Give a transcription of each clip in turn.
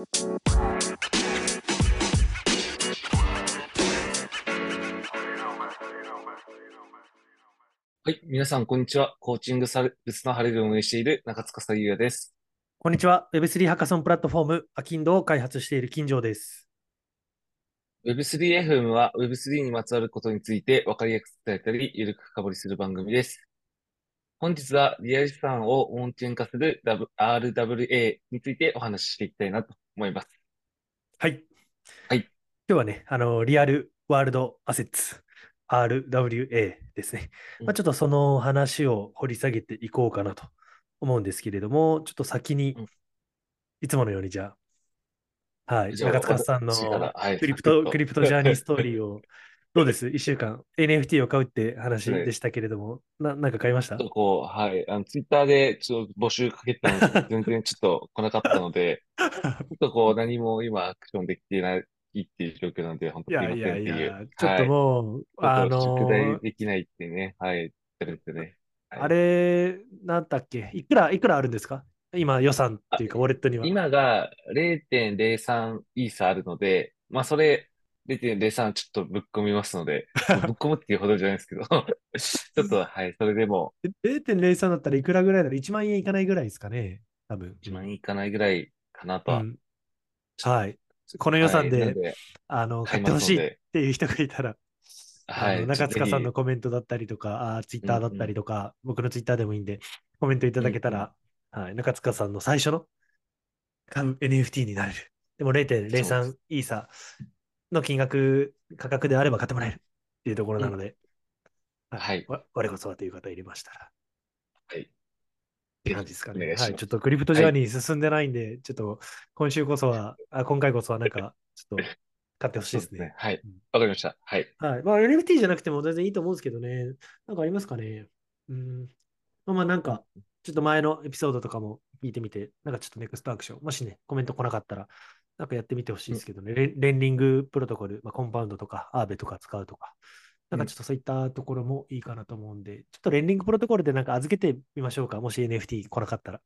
はい。皆さん、こんにちは。コーチングサービスのハレルを運営している中塚優也です。こんにちは。Web3 ハッカソンプラットフォーム、アキンドを開発している金城です。Web3FM は Web3 にまつわることについて分かりやすく伝えたり、ゆるく深掘りする番組です。本日はリアル資産をオンチェーン化する RWA についてお話ししていきたいなと思います。はい。はい。今日はね、あの、リアルワールドアセッツ RWA ですね。まあ、ちょっとその話を掘り下げていこうかなと思うんですけれども、ちょっと先に、いつものようにじゃあ、はい、中塚さんのクリプト、クリプトジャーニーストーリーを、どうです ?1 週間。NFT を買うって話でしたけれども、ななんか買いました？こう、はい、あの、ツイッターでちょっと募集かけたんですけど、全然ちょっと来なかったので、ちょっとこう、何も今アクションできてないっていう状況なんで、本当にすいませんっていう。いやいやいやちょっともう、はい、あのー、宿題できないってね、はい、ですね。はい、あれ、なんだっけ？いくら、いくらあるんですか？今予算っていうか、ウォレットには。今が0.03イーサあるので、まあそれ0.03ちょっとぶっ込みますので、ぶっ込むっていうほどじゃないですけど、ちょっとはい、それでも。0.03だったらいくらぐらいだろう ?1 万円いかないぐらいですかね多分。1万円いかないぐらいかなとは。うん、はい。この予算で、はい、あの買ってほしいっていう人がいたら、はい、中塚さんのコメントだったりとか、あツイッターだったりとか、うんうん、僕のツイッターでもいいんで、コメントいただけたら、うんうん、はい、中塚さんの最初の買う NFT になれる。でも0.03イーサの金額、価格であれば買ってもらえるっていうところなので、うん、はい。我こそはという方入れましたら。はい。って感じですかね。はい。ちょっとクリプトジャーニー進んでないんで、はい、ちょっと今週こそは、あ今回こそはなんか、ちょっと買ってほしいですね。すねはい。わ、かりました。はい。はい。まあ NFT じゃなくても全然いいと思うんですけどね。なんかありますかね。うん。まあなんか、ちょっと前のエピソードとかも聞いてみて、なんかちょっとネクストアクション、もしね、コメント来なかったら、なんかやってみてほしいですけどね、うん、レンリングプロトコル、まあ、コンパウンドとか、アーベとか使うとか、なんかちょっとそういったところもいいかなと思うんで、ちょっとレンディングプロトコルでなんか預けてみましょうか。もし NFT 来なかったら。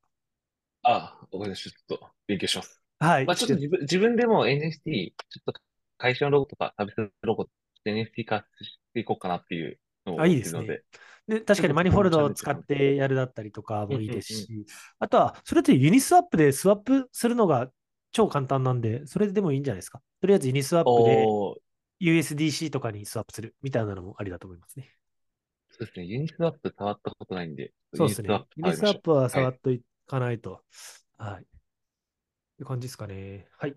ああ、わかりました。ちょっと勉強します。はい。まあちょっと自分自分でも NFT、ちょっと会社のロゴとかサービスロゴ NFT 化していこうかなっていうのをあ、いいですね。で、確かにマニフォルドを使ってやるだったりとかもいいですし、あとは、それって Uniswap でスワップするのが超簡単なんで、それでもいいんじゃないですか。とりあえず Uniswap で USDC とかにスワップするみたいなのもありだと思いますね。そうですね。 Uniswap 触ったことないんで。そうですね。 Uniswap は触っといかないと。はい。はい、いう感じですかね。はい。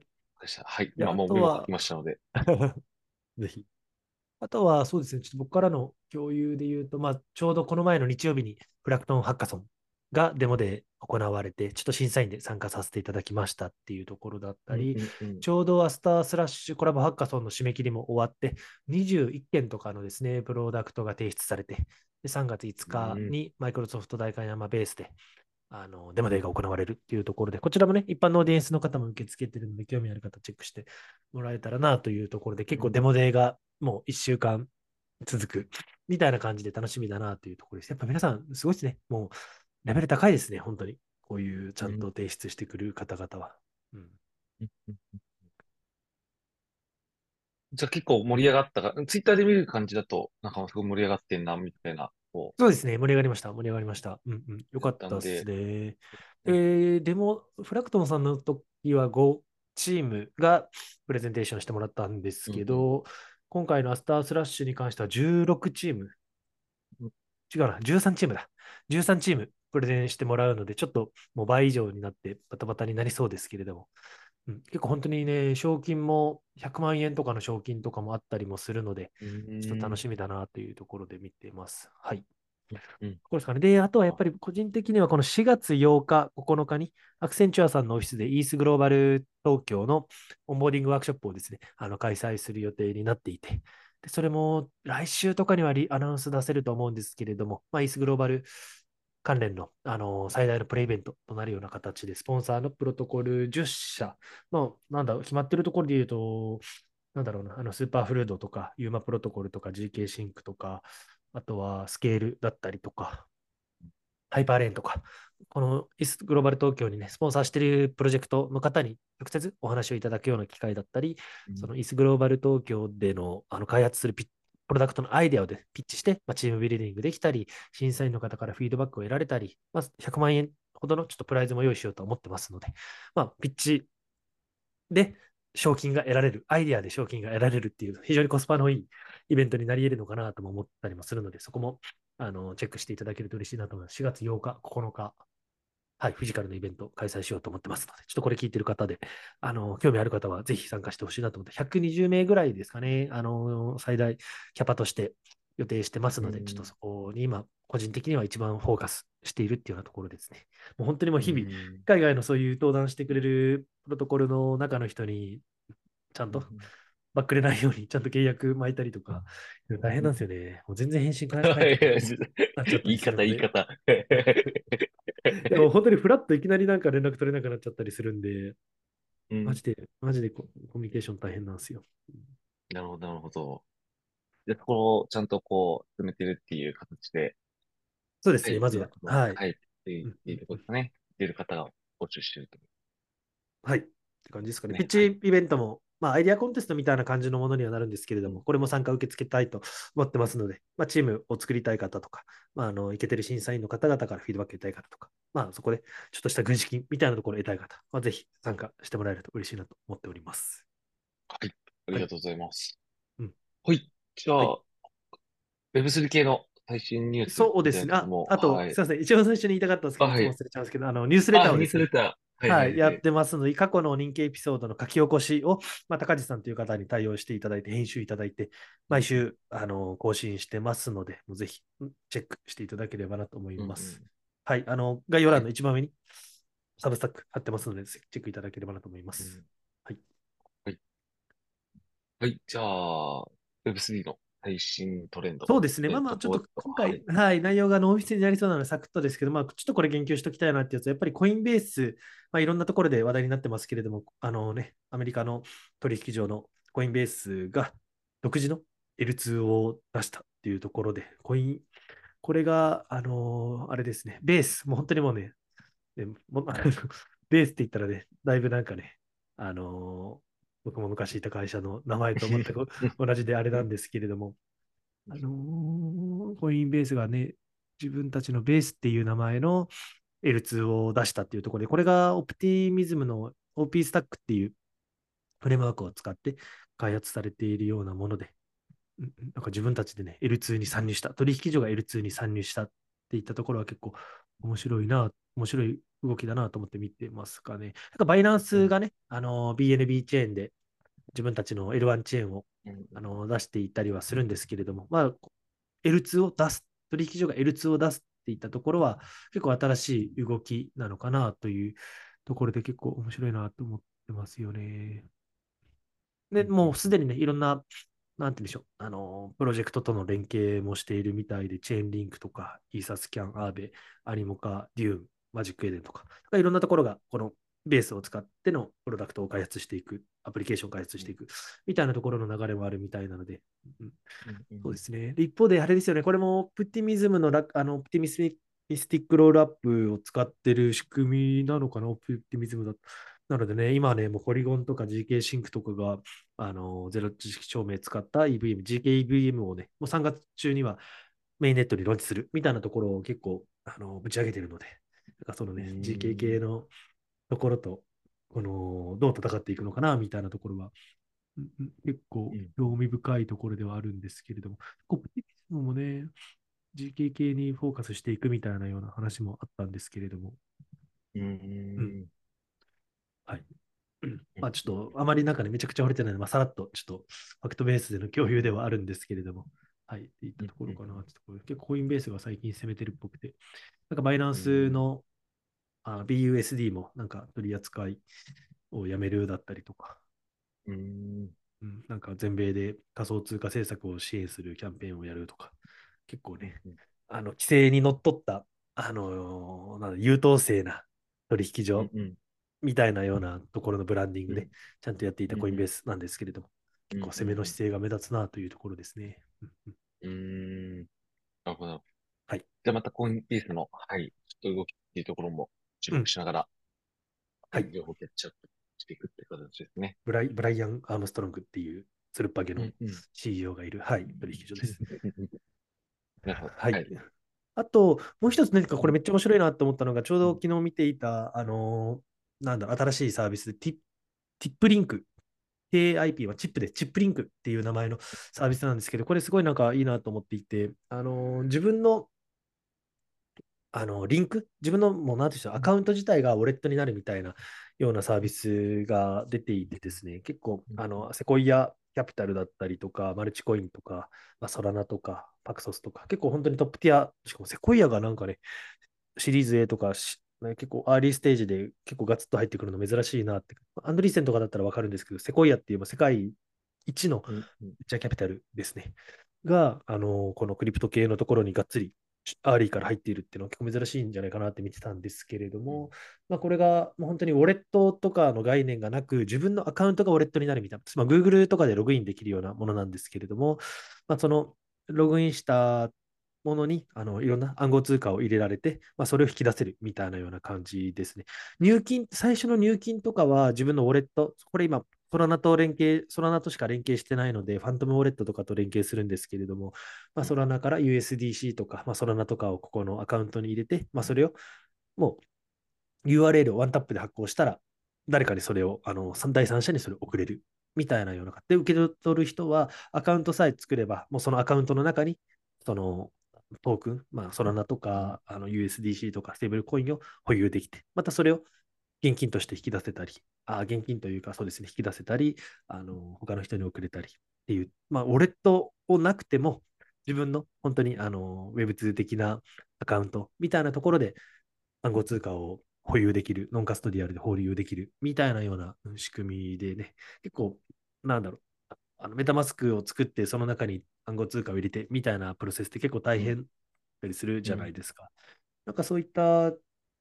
はい。今もうメモ書きましたので。ぜひ。あとは、そうですね。ちょっと僕からの共有で言うと、まあ、ちょうどこの前の日曜日にプラクトンハッカソンがデモで行われて、ちょっと審査員で参加させていただきましたっていうところだったり、うんうんうん、ちょうどアスタースラッシュコラボハッカソンの締め切りも終わって、21件とかのですね、プロダクトが提出されて、で3月5日にマイクロソフト代官山ベースで、あのデモデーが行われるっていうところで、こちらもね、一般のオーディエンスの方も受け付けてるので、興味ある方チェックしてもらえたらなというところで、結構デモデーがもう1週間続くみたいな感じで楽しみだなというところです。やっぱ皆さん、すごいですね。もうレベル高いですね、本当に。こういうちゃんと提出してくる方々は。うん、じゃあ結構盛り上がったか、ツイッターで見る感じだと、なんかすごい盛り上がってんな、みたいな。そうですね、盛り上がりました。盛り上がりました。うんうん。よかったですね。えー、でも、フラクトンさんの時は5チームがプレゼンテーションしてもらったんですけど、うんうん、今回のアスタースラッシュに関しては16チーム。違うな、13チームだ。13チームプレゼンしてもらうので、ちょっともう倍以上になってバタバタになりそうですけれども、うん、結構本当にね、賞金も100万円とかの賞金とかもあったりもするので、ちょっと楽しみだなというところで見ています。はい。うん、これですかね。で、あとはやっぱり個人的にはこの4月8日、9日にアクセンチュアさんのオフィスで ETHGlobal 東京の onboarding ワークショップをですね、あの開催する予定になっていて、でそれも来週とかにはアナウンス出せると思うんですけれども、まあ、 ETHGlobal 関連の、あの最大のプレイベントとなるような形で、スポンサーのプロトコル10社の、なんだ、決まってるところで言うと、なんだろうな、あの Superfluid とか、 UMA プロトコルとか、GK シンクとか、あとは SKALE だったりとか、ハイパーレーンとか、このイスグローバル東京にね、スポンサーしているプロジェクトの方に直接お話をいただくような機会だったり、うん。そのイスグローバル東京でのあの開発するピップロダクトのアイデアをでピッチして、まあ、チームビルディングできたり、審査員の方からフィードバックを得られたり、まあ、100万円ほどのちょっとプライズも用意しようと思ってますので、まあ、ピッチで賞金が得られる、アイデアで賞金が得られるっていう、非常にコスパのいいイベントになり得るのかなとも思ったりもするので、そこもあのチェックしていただけると嬉しいなと思います。4月8日、9日、はい、フィジカルのイベントを開催しようと思ってますので、ちょっとこれ聞いてる方で、あの、興味ある方はぜひ参加してほしいなと思って、120名ぐらいですかね、あの、最大キャパとして予定してますので、うんちょっとそこに今、個人的には一番フォーカスしているっていうようなところですね。もう本当にもう日々、うん海外のそういう登壇してくれるプロトコルの中の人に、ちゃんとバックれないように、ちゃんと契約巻いたりとか、大変なんですよね。もう全然返信返らない。言い方、言い方。でも本当にフラッといきなりなんか連絡取れなくなっちゃったりするんで、うんマジで、マジでココミュニケーション大変なんですよ。なるほど、なるほど。で、そこをちゃんとこう、進めてるっていう形で、そうですね、まずは。はい。はい。っていうころですかね。出る方が募集してると。はい。って感じですかね。ねピッチイベントも、まあ、アイデアコンテストみたいな感じのものにはなるんですけれども、これも参加受け付けたいと思ってますので、まあ、チームを作りたい方とか、まあ、あの、いけてる審査員の方々からフィードバック得たい方とか、まあ、そこでちょっとした軍資金みたいなところを得たい方は、ぜひ参加してもらえると嬉しいなと思っております。はい。ありがとうございます。うんはい。じゃあ、は Web3 系の最新ニュースそうですね。ああと、はいすみません。一番最初に言いたかったんですけど、忘れちゃうんですけど、あの、ニュースレターあ、ニュースレター。はい、やってますので、過去の人気エピソードの書き起こしを、まあ、高地さんという方に対応していただいて、編集いただいて、毎週、あの、更新してますので、もうぜひ、んチェックしていただければなと思います。はい、あの、概要欄の一番上に、 Substack 貼ってますので、チェックいただければなと思います。はい。はい。はい。じゃあ、Web3 の最新トレンド。そうですね。まあまあ、ちょっと今回、はい、内容がノーフィスになりそうなので、サクッとですけど、まあ、ちょっとこれ言及しておきたいなってやつは、やっぱりコインベース、まあ、いろんなところで話題になってますけれども、あのね、アメリカの取引所のコインベースが独自の L2 を出したっていうところで、コイン、これが、あのーあれですね、ベース、もう本当にもうね、ベースって言ったらね、だいぶなんかね、あのー僕も昔いた会社の名前と全く 同じであれなんですけれども、あのーコインベースがね、自分たちのベースっていう名前の L2 を出したっていうところで、これがオプティミズムの OP スタックっていうフレームワークを使って開発されているようなもので、うんなんか自分たちでね、L2 に参入した、取引所が L2 に参入したっていったところは結構面白いな、面白い動きだなと思って見てますかね。なんかバイナンスがね、あの BNB チェーンで自分たちの L1 チェーンをうんあの出していったりはするんですけれども、まあ、L2 を出す、取引所が L2 を出すっていったところは、結構新しい動きなのかなというところで結構面白いなと思ってますよね。で、もうすでにね、いろんな、なんて言うんでしょう、あの、プロジェクトとの連携もしているみたいで、チェーンリンクとか、イーサスキャン、アーベ、アニモカ、デューン、マジックエデンとか、いろんなところが、このベースを使ってのプロダクトを開発していく、アプリケーションを開発していく、みたいなところの流れもあるみたいなので、うん。そうですね。で一方で、あれですよね、これもオプティミズムのラあのオプティミスミスティックロールアップを使ってる仕組みなのかな、オプティミズムだ。なのでね、今はね、もうポリゴンとか GK シンクとかが、あの、ゼロ知識証明使った EVM、GKEVM をね、もう3月中にはメインネットにローンチするみたいなところを結構、あの、ぶち上げてるので、なんかそのねう、ん GK 系のところと、この、どう戦っていくのかな、みたいなところは、結構うん。興味深いところではあるんですけれども、コプティミズムもね、GK 系にフォーカスしていくみたいなような話もあったんですけれども、うん。うんはい。まあちょっとあまりなんかね、めちゃくちゃ惚れてないので、まあ、さらっとちょっとファクトベースでの共有ではあるんですけれども、はい、いったところかな。ってところで結構コインベースが最近攻めてるっぽくて、なんかバイナンスの、あ BUSD もなんか取り扱いをやめるだったりとか、うん。うん、なんか全米で仮想通貨政策を支援するキャンペーンをやるとか、結構ね、あの規制にのっとった、あのーなんだ優等生な取引所うんみたいなようなところのブランディングでうんちゃんとやっていたコインベースなんですけれども、結構攻めの姿勢が目立つなというところですね。うん。なるほど。はい。じゃあまたコインベースの、はい、ちょっと動きっていうところも注目しながら、うん、はい。情報キャッチアップしていくって形ですね。ブライブライアン・アームストロングっていう、つるっぱげの CEO がいる、はい、取引所です。なるほど。はい。はい、あと、もう一つ何かこれめっちゃ面白いなと思ったのが、ちょうど昨日見ていた、あのー、なんだ新しいサービスで、ティティップリンク。KIP はチップで、チップリンクっていう名前のサービスなんですけど、これすごいなんかいいなと思っていて、あのー、自分のあの、リンク、自分のもう何て言うんでしょう、アカウント自体がウォレットになるみたいなようなサービスが出ていてですね、結構、あの、セコイアキャピタルだったりとか、マルチコインとか、まあ、ソラナとか、パクソスとか、結構本当にトップティア、しかもセコイアがなんかね、シリーズ A とか結構アーリーステージで結構ガツッと入ってくるの珍しいなって。アンドリーセンとかだったらわかるんですけど、セコイアっていう世界一のベンチャーキャピタルですね。が、あの、このクリプト系のところにがっつり early から入っているっていうのは結構珍しいんじゃないかなって見てたんですけれども、まあ、これがもう本当にウォレットとかの概念がなく、自分のアカウントがウォレットになるみたいな、まあ、Google とかでログインできるようなものなんですけれども、まあ、そのログインしたものにあのいろんな暗号通貨を入れられて、まあ、それを引き出せるみたいなような感じですね。入金、最初の入金とかは自分のウォレット、これ今、ソラナと連携、ソラナとしか連携してないので、ファントムウォレットとかと連携するんですけれども、まあ、ソラナから USDC とか、まあ、ソラナとかをここのアカウントに入れて、まあ、それをもう URL をワンタップで発行したら、誰かにそれを、あの、第三者にそれを送れるみたいなような。で、受け取る人はアカウントさえ作れば、もうそのアカウントの中に、そのトークン、まあ、ソラナとか、あの USDC とかステーブルコインを保有できて、またそれを現金として引き出せたり、あ現金というか、そうですね、引き出せたり、あの他の人に送れたりっていう、まあ、ウォレットをなくても、自分の本当にあの Web2 的なアカウントみたいなところで暗号通貨を保有できる、ノンカストディアルで保有できるみたいなような仕組みでね、結構、なんだろう、あの MetaMask を作って、その中に暗号通貨を入れてみたいなプロセスって結構大変だったりするじゃないですか。うん、なんかそういった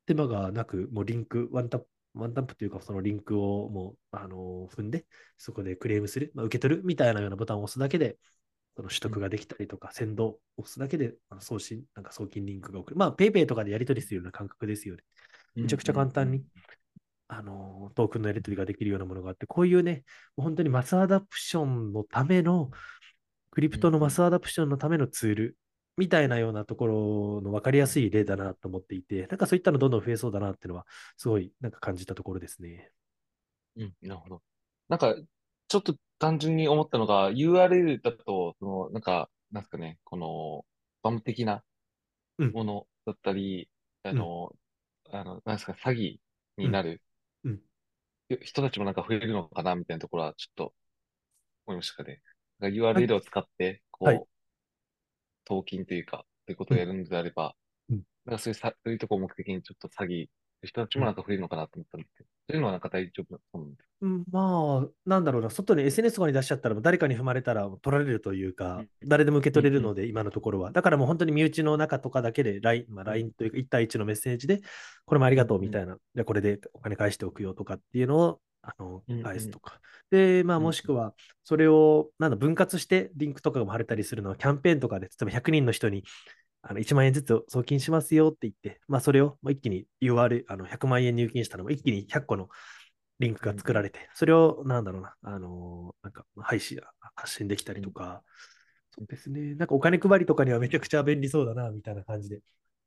手間がなく、もうリンク、ワンタップ、ワンタップというか、そのリンクをもう、あの踏んで、そこでクレームする、まあ、受け取るみたいなようなボタンを押すだけで、その取得ができたりとか、 send を押すだけで、送信、なんか送金リンクが送る。まあ、PayPay とかでやり取りするような感覚ですよね。めちゃくちゃ簡単に、あの、トークンのやり取りができるようなものがあって、こういうね、本当に mass adoption のための、クリプトの mass adoption のためのツールみたいなようなところの分かりやすい例だなと思っていて、なんかそういったのどんどん増えそうだなっていうのは、すごいなんか感じたところですね。うん、なるほど。なんか、ちょっと単純に思ったのが、URL だと、その、なんか、なんですかね、この、スパム的なものだったり、うん、あの、あの、なんですか、詐欺になる、うん人たちもなんか増えるのかな、みたいなところは、ちょっと思いましたかね。URL を使って、こう、はい、送金というか、ということをやるのであれば、うん、なんかそういうさ、そういうところを目的にちょっと詐欺人たちもなんか増えるのかなと思ったんですけど、そういうのはなんか大丈夫だと思うんですうん、まあ、なんだろうな、外に SNS とかに出しちゃったら、誰かに踏まれたら取られるというか、うん、誰でも受け取れるので、うん、今のところは。だからもう本当に身内の中とかだけで LINE、まあ、LINE というか1対1のメッセージで、これもありがとうみたいな、じゃこれでお金返しておくよとかっていうのをあの返すとか。で、まあ、もしくは、それをなんだ分割してリンクとかも貼れたりするのは、キャンペーンとかで、例えば100人の人にあの1万円ずつ送金しますよって言って、まあ、それを一気に URL、あの100万円入金したのも一気に100個のリンクが作られて、それをなんだろうな、あのなんか配信、発信できたりとか、そうですね、なんかお金配りとかにはめちゃくちゃ便利そうだな、みたいな感じで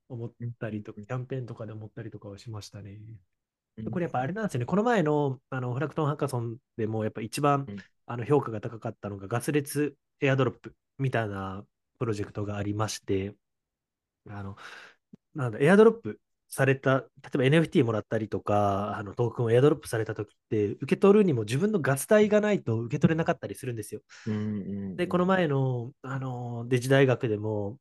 思ったりとか、キャンペーンとかで思ったりとかはしましたね。これやっぱあれなんですよね、この前のあのフラクトンハッカソンでもやっぱ一番、あの評価が高かったのがガス裂エアドロップみたいなプロジェクトがありまして、あの、なんだ、エアドロップされた、例えば NFT もらったりとか、あのトークンをエアドロップされたときって、受け取るにも自分のガス代がないと受け取れなかったりするんですよ。で、この前の、あのデジ大学でも、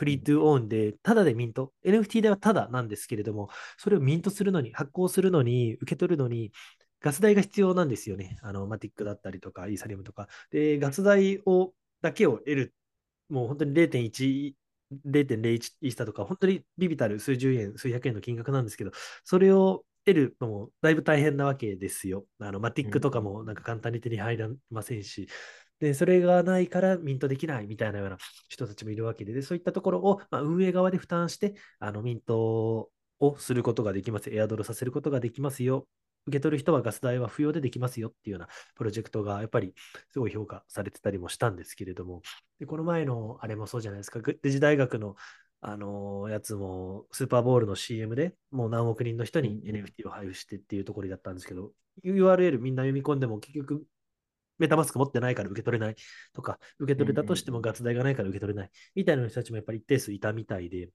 フリートゥーオンで、ただでミント。NFT ではただなんですけれども、それをミントするのに、発行するのに、受け取るのに、ガス代が必要なんですよね。あの、マティックだったりとか、イーサリアムとか。で、ガス代を、だけを得る。もう本当に0.1 0.01イースタとか、本当にビビたる数十円、数百円の金額なんですけど、それを得るのもだいぶ大変なわけですよ。あのマティックとかもなんか簡単に手に入らませんし、で、それがないからミントできないみたいなような人たちもいるわけで、でそういったところを、まあ、運営側で負担して、あのミントをすることができます。エアドロさせることができますよ。受け取る人はガス代は不要でできますよっていうようなプロジェクトがやっぱりすごい評価されてたりもしたんですけれども、でこの前のあれもそうじゃないですか、デジ大学のあのやつもスーパーボールの CM でもう何億人の人に NFT を配布してっていうところだったんですけど、URL みんな読み込んでも結局メタマスク持ってないから受け取れない。とか、受け取れたとしてもガス代がないから受け取れない。みたいな人たちもやっぱり一定数いたみたいで、やっ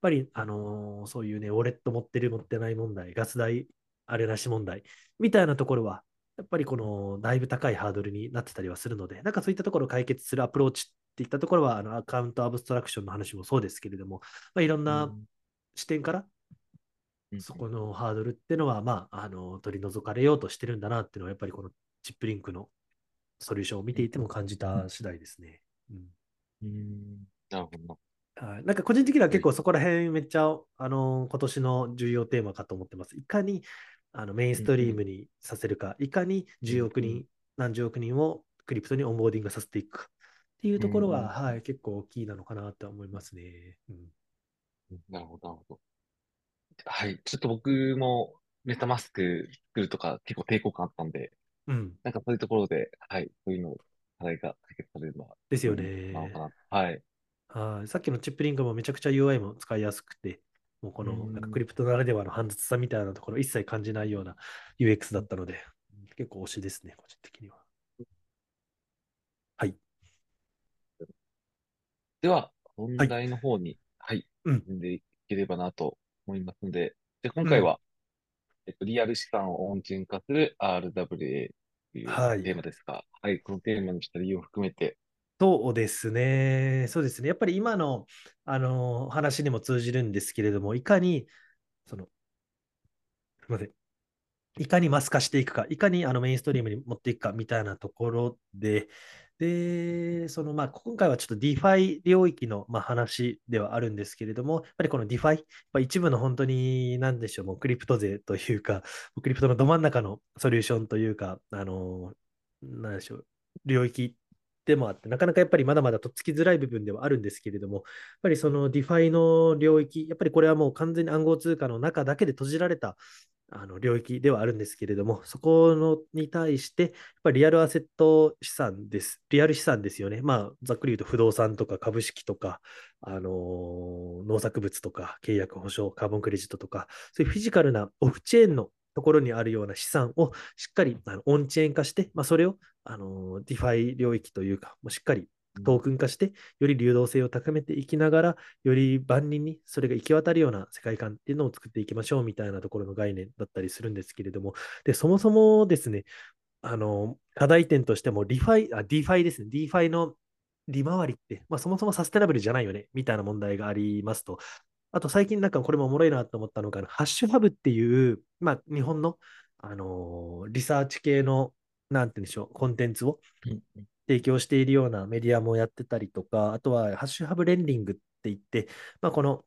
ぱり、あのー、そういうね、ウォレット持ってる持ってない問題、ガス代あれなし問題みたいなところは、やっぱりこのだいぶ高いハードルになってたりはするので、なんかそういったところを解決するアプローチっていったところは、あのアカウントアブストラクションの話もそうですけれども、まあ、いろんな視点から、そこのハードルっていうのは、まあ、あの取り除かれようとしてるんだなっていうのは、やっぱりこのチップリンクのソリューションを見ていても感じた次第ですね。うん。うんなるほど。はい、なんか個人的には結構そこら辺めっちゃ、あの今年の重要テーマかと思ってます。いかにあのメインストリームにさせるか、いかに10億人、何十億人をクリプトにオンボーディングさせていくかっていうところは、はい、結構大きいなのかなと思いますね。うん、なるほど、なるほど。はい、ちょっと僕もメタマスク作るとか結構抵抗感あったんで、うん。なんかそういうところで、はい、そういうの課題が解決されるのは、ですよね。なのかな。はい。はい。さっきのチップリンクもめちゃくちゃ UI も使いやすくて、もうこのなんかクリプトならではの煩雑さみたいなところ一切感じないような UX だったので、結構推しですね、個人的には。はい。では、本題の方に、はい、はい、進んでいければなと思いますので、で今回は、えっと、リアル資産をオンチェーン化する RWA というテーマですが、はい、はい、このテーマにした理由を含めて、そうですね。そうですね。やっぱり今の、あの話にも通じるんですけれども、いかに、その、すみません。いかにマス化していくか、いかにあのメインストリームに持っていくかみたいなところで、で、そのまあ今回はちょっと DeFi 領域のまあ話ではあるんですけれども、やっぱりこの DeFi、一部の本当に何でしょう、もうクリプト税というか、クリプトのど真ん中のソリューションというか、あの、何でしょう、領域でもあって、なかなかやっぱりまだまだとっつきづらい部分ではあるんですけれども、やっぱりその DeFi の領域、やっぱりこれはもう完全に暗号通貨の中だけで閉じられたあの領域ではあるんですけれども、そこのに対して、やっぱりリアルアセット資産です。リアル資産ですよね。まあ、ざっくり言うと不動産とか株式とか、あのー、農作物とか契約保証、カーボンクレジットとか、そういうフィジカルなオフチェーンのところにあるような資産をしっかりあのオンチェーン化して、まあ、それをあの DeFi 領域というか、もうしっかりトークン化して、より流動性を高めていきながら、より万人にそれが行き渡るような世界観っていうのを作っていきましょうみたいなところの概念だったりするんですけれども、で、そもそもですね、あの、課題点としても、 ReFi、あ、DeFi ですね。DeFi の利回りって、まあ、そもそもサステナブルじゃないよね、みたいな問題がありますと。あと最近なんかこれもおもろいなと思ったのが、 HashHub っていう、まあ、日本の、あのー、リサーチ系の、なんて言うんでしょう、コンテンツを提供しているようなメディアもやってたりとか、あとは HashHub Lending って言って、まあ、この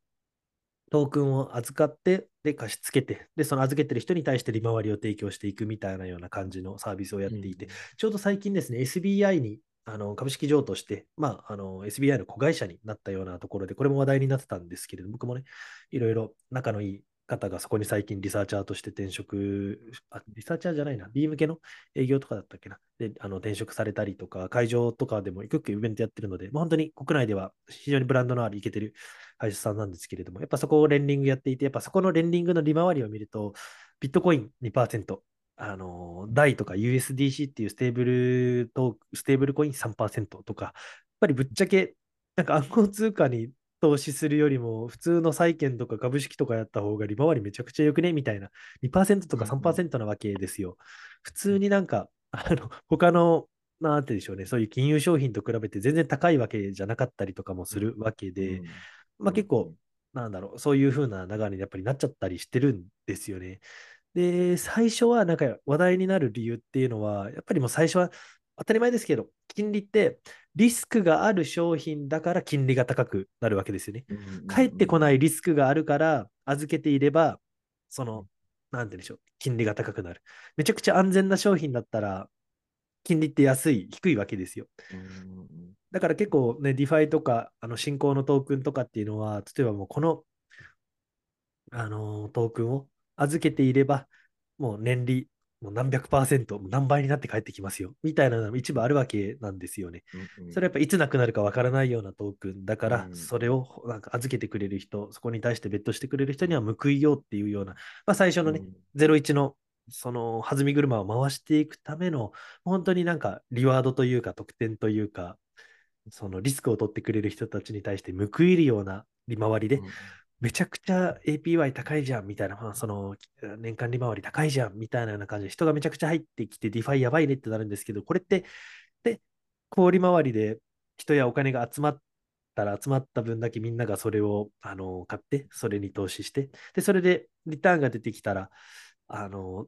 トークンを預かって、で、貸し付けて、で、その預けてる人に対して利回りを提供していくみたいなような感じのサービスをやっていて、うん、ちょうど最近ですね、SBI にあの株式譲渡して、まあ、あの SBI の子会社になったようなところで、これも話題になってたんですけれども、僕もね、いろいろ仲のいい方がそこに最近リサーチャーとして転職、あ、リサーチャーじゃないな、B 向けの営業とかだったっけな、であの転職されたりとか、会場とかでもいくっくイベントやってるので、まあ、本当に国内では非常にブランドのあるいけてる会社さんなんですけれども、やっぱそこを lending やっていて、やっぱそこの lending の利回りを見ると、ビットコイン2%、あの、DAI とか USDC っていうステーブルと、ステーブルコイン3%とか、やっぱりぶっちゃけ、なんか暗号通貨に投資するよりも、普通の債券とか株式とかやった方が利回りめちゃくちゃよくねみたいな、2%とか3%なわけですよ。普通になんか、あの、他の、なんてでしょうね、そういう金融商品と比べて全然高いわけじゃなかったりとかもするわけで、まあ結構、なんだろう、そういう風な流れにやっぱりなっちゃったりしてるんですよね。で、最初はなんか話題になる理由っていうのは、やっぱりもう最初は当たり前ですけど、金利ってリスクがある商品だから金利が高くなるわけですよね。返ってこないリスクがあるから預けていれば、その、なんて言うんでしょう、金利が高くなる。めちゃくちゃ安全な商品だったら、金利って安い、低いわけですよ。うんだから結構ね、 DeFi とか、あの新興のトークンとかっていうのは、例えばもうこの、あのートークンを預けていれば、もう年利、もう何百パーセント、何倍になって帰ってきますよ、みたいなのが一部あるわけなんですよね。うんそれはやっぱいつなくなるかわからないようなトークンだから、うん。それをなんか預けてくれる人、そこに対して bet してくれる人には報いようっていうような、まあ、最初のね、01のその弾み車を回していくための、本当になんかリワードというか、特典というか、そのリスクを取ってくれる人たちに対して報いるような利回りで、うんめちゃくちゃ APY 高いじゃんみたいな、その年間利回り高いじゃんみたいなような感じで、人がめちゃくちゃ入ってきて、 DeFi やばいねってなるんですけど、これって、で、高利回りで人やお金が集まったら集まった分だけみんながそれをあの買って、それに投資して、で、それでリターンが出てきたら、あの、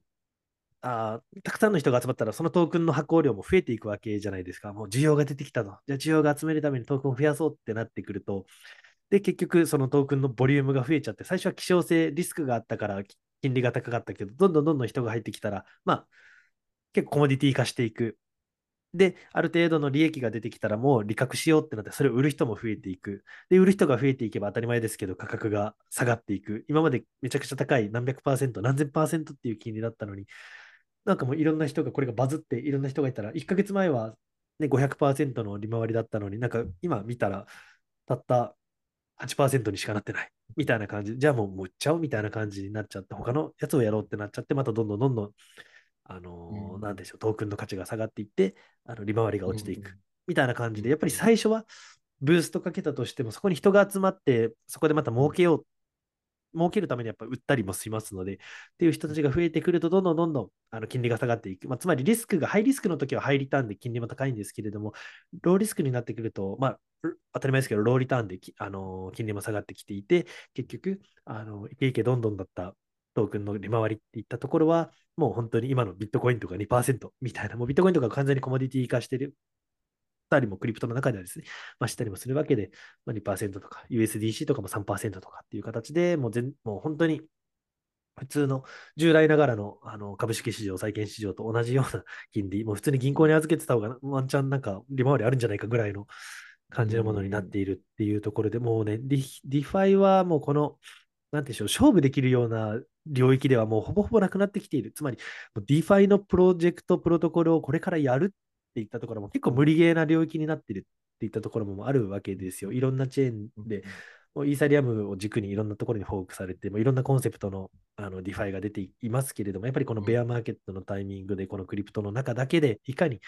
あたくさんの人が集まったら、そのトークンの発行量も増えていくわけじゃないですか。もう需要が出てきたと。じゃあ需要が集めるためにトークンを増やそうってなってくると、で、結局そのトークンのボリュームが増えちゃって、最初は希少性、リスクがあったから金利が高かったけど、どんどんどんどん人が入ってきたら、まあ、結構コモディティ化していく。で、ある程度の利益が出てきたらもう利確しようってなって、それを売る人も増えていく。で、売る人が増えていけば当たり前ですけど、価格が下がっていく。今までめちゃくちゃ高い何百パーセント、何千パーセントっていう金利だったのに、なんかもういろんな人がこれがバズっていろんな人がいたら、1ヶ月前は、ね、500%の利回りだったのに、なんか今見たら、たった8%にしかなってない。みたいな感じ。じゃあもうもう売っちゃおうみたいな感じになっちゃって、他のやつをやろうってなっちゃって、またどんどんどんどん、あのーうんなんでしょう、トークンの価値が下がっていって、あの利回りが落ちていく。うんみたいな感じで、やっぱり最初はブーストかけたとしても、そこに人が集まって、そこでまた儲けよう、儲けるためにやっぱ売ったりもしますので、っていう人たちが増えてくると、どんどんどんどんあの金利が下がっていく。まあ、つまりリスクが、ハイリスクの時はハイリターンで金利も高いんですけれども、ローリスクになってくると、まあ、当たり前ですけど、ローリターンでき、あの金利も下がってきていて、結局、あのイケイケどんどんだったトークンの利回りっていったところは、もう本当に今のビットコインとか2%みたいな、もうビットコインとか完全にコモディティ化してるたりもクリプトの中ではですね、まあ、したりもするわけで、まあ、2%とか USDC とかも3%とかっていう形でもう全もう本当に普通の従来ながらのあの株式市場、債券市場と同じような金利、もう普通に銀行に預けてた方がワンチャンなんか利回りあるんじゃないかぐらいの感じのものになっているっていうところで、もうね、 DeFi はもうこの、なんていうでしょう、勝負できるような領域ではもうほぼほぼなくなってきている。つまり、 DeFi のプロジェクト、プロトコルをこれからやるっていったところも結構無理ゲーな領域になってるっていったところもあるわけですよ。いろんなチェーンで、もうイーサリアムを軸にいろんなところにフォークされて、もういろんなコンセプトのあの DeFi が出ていますけれども、やっぱりこのベアマーケットのタイミングで、このクリプトの中だけで、いかに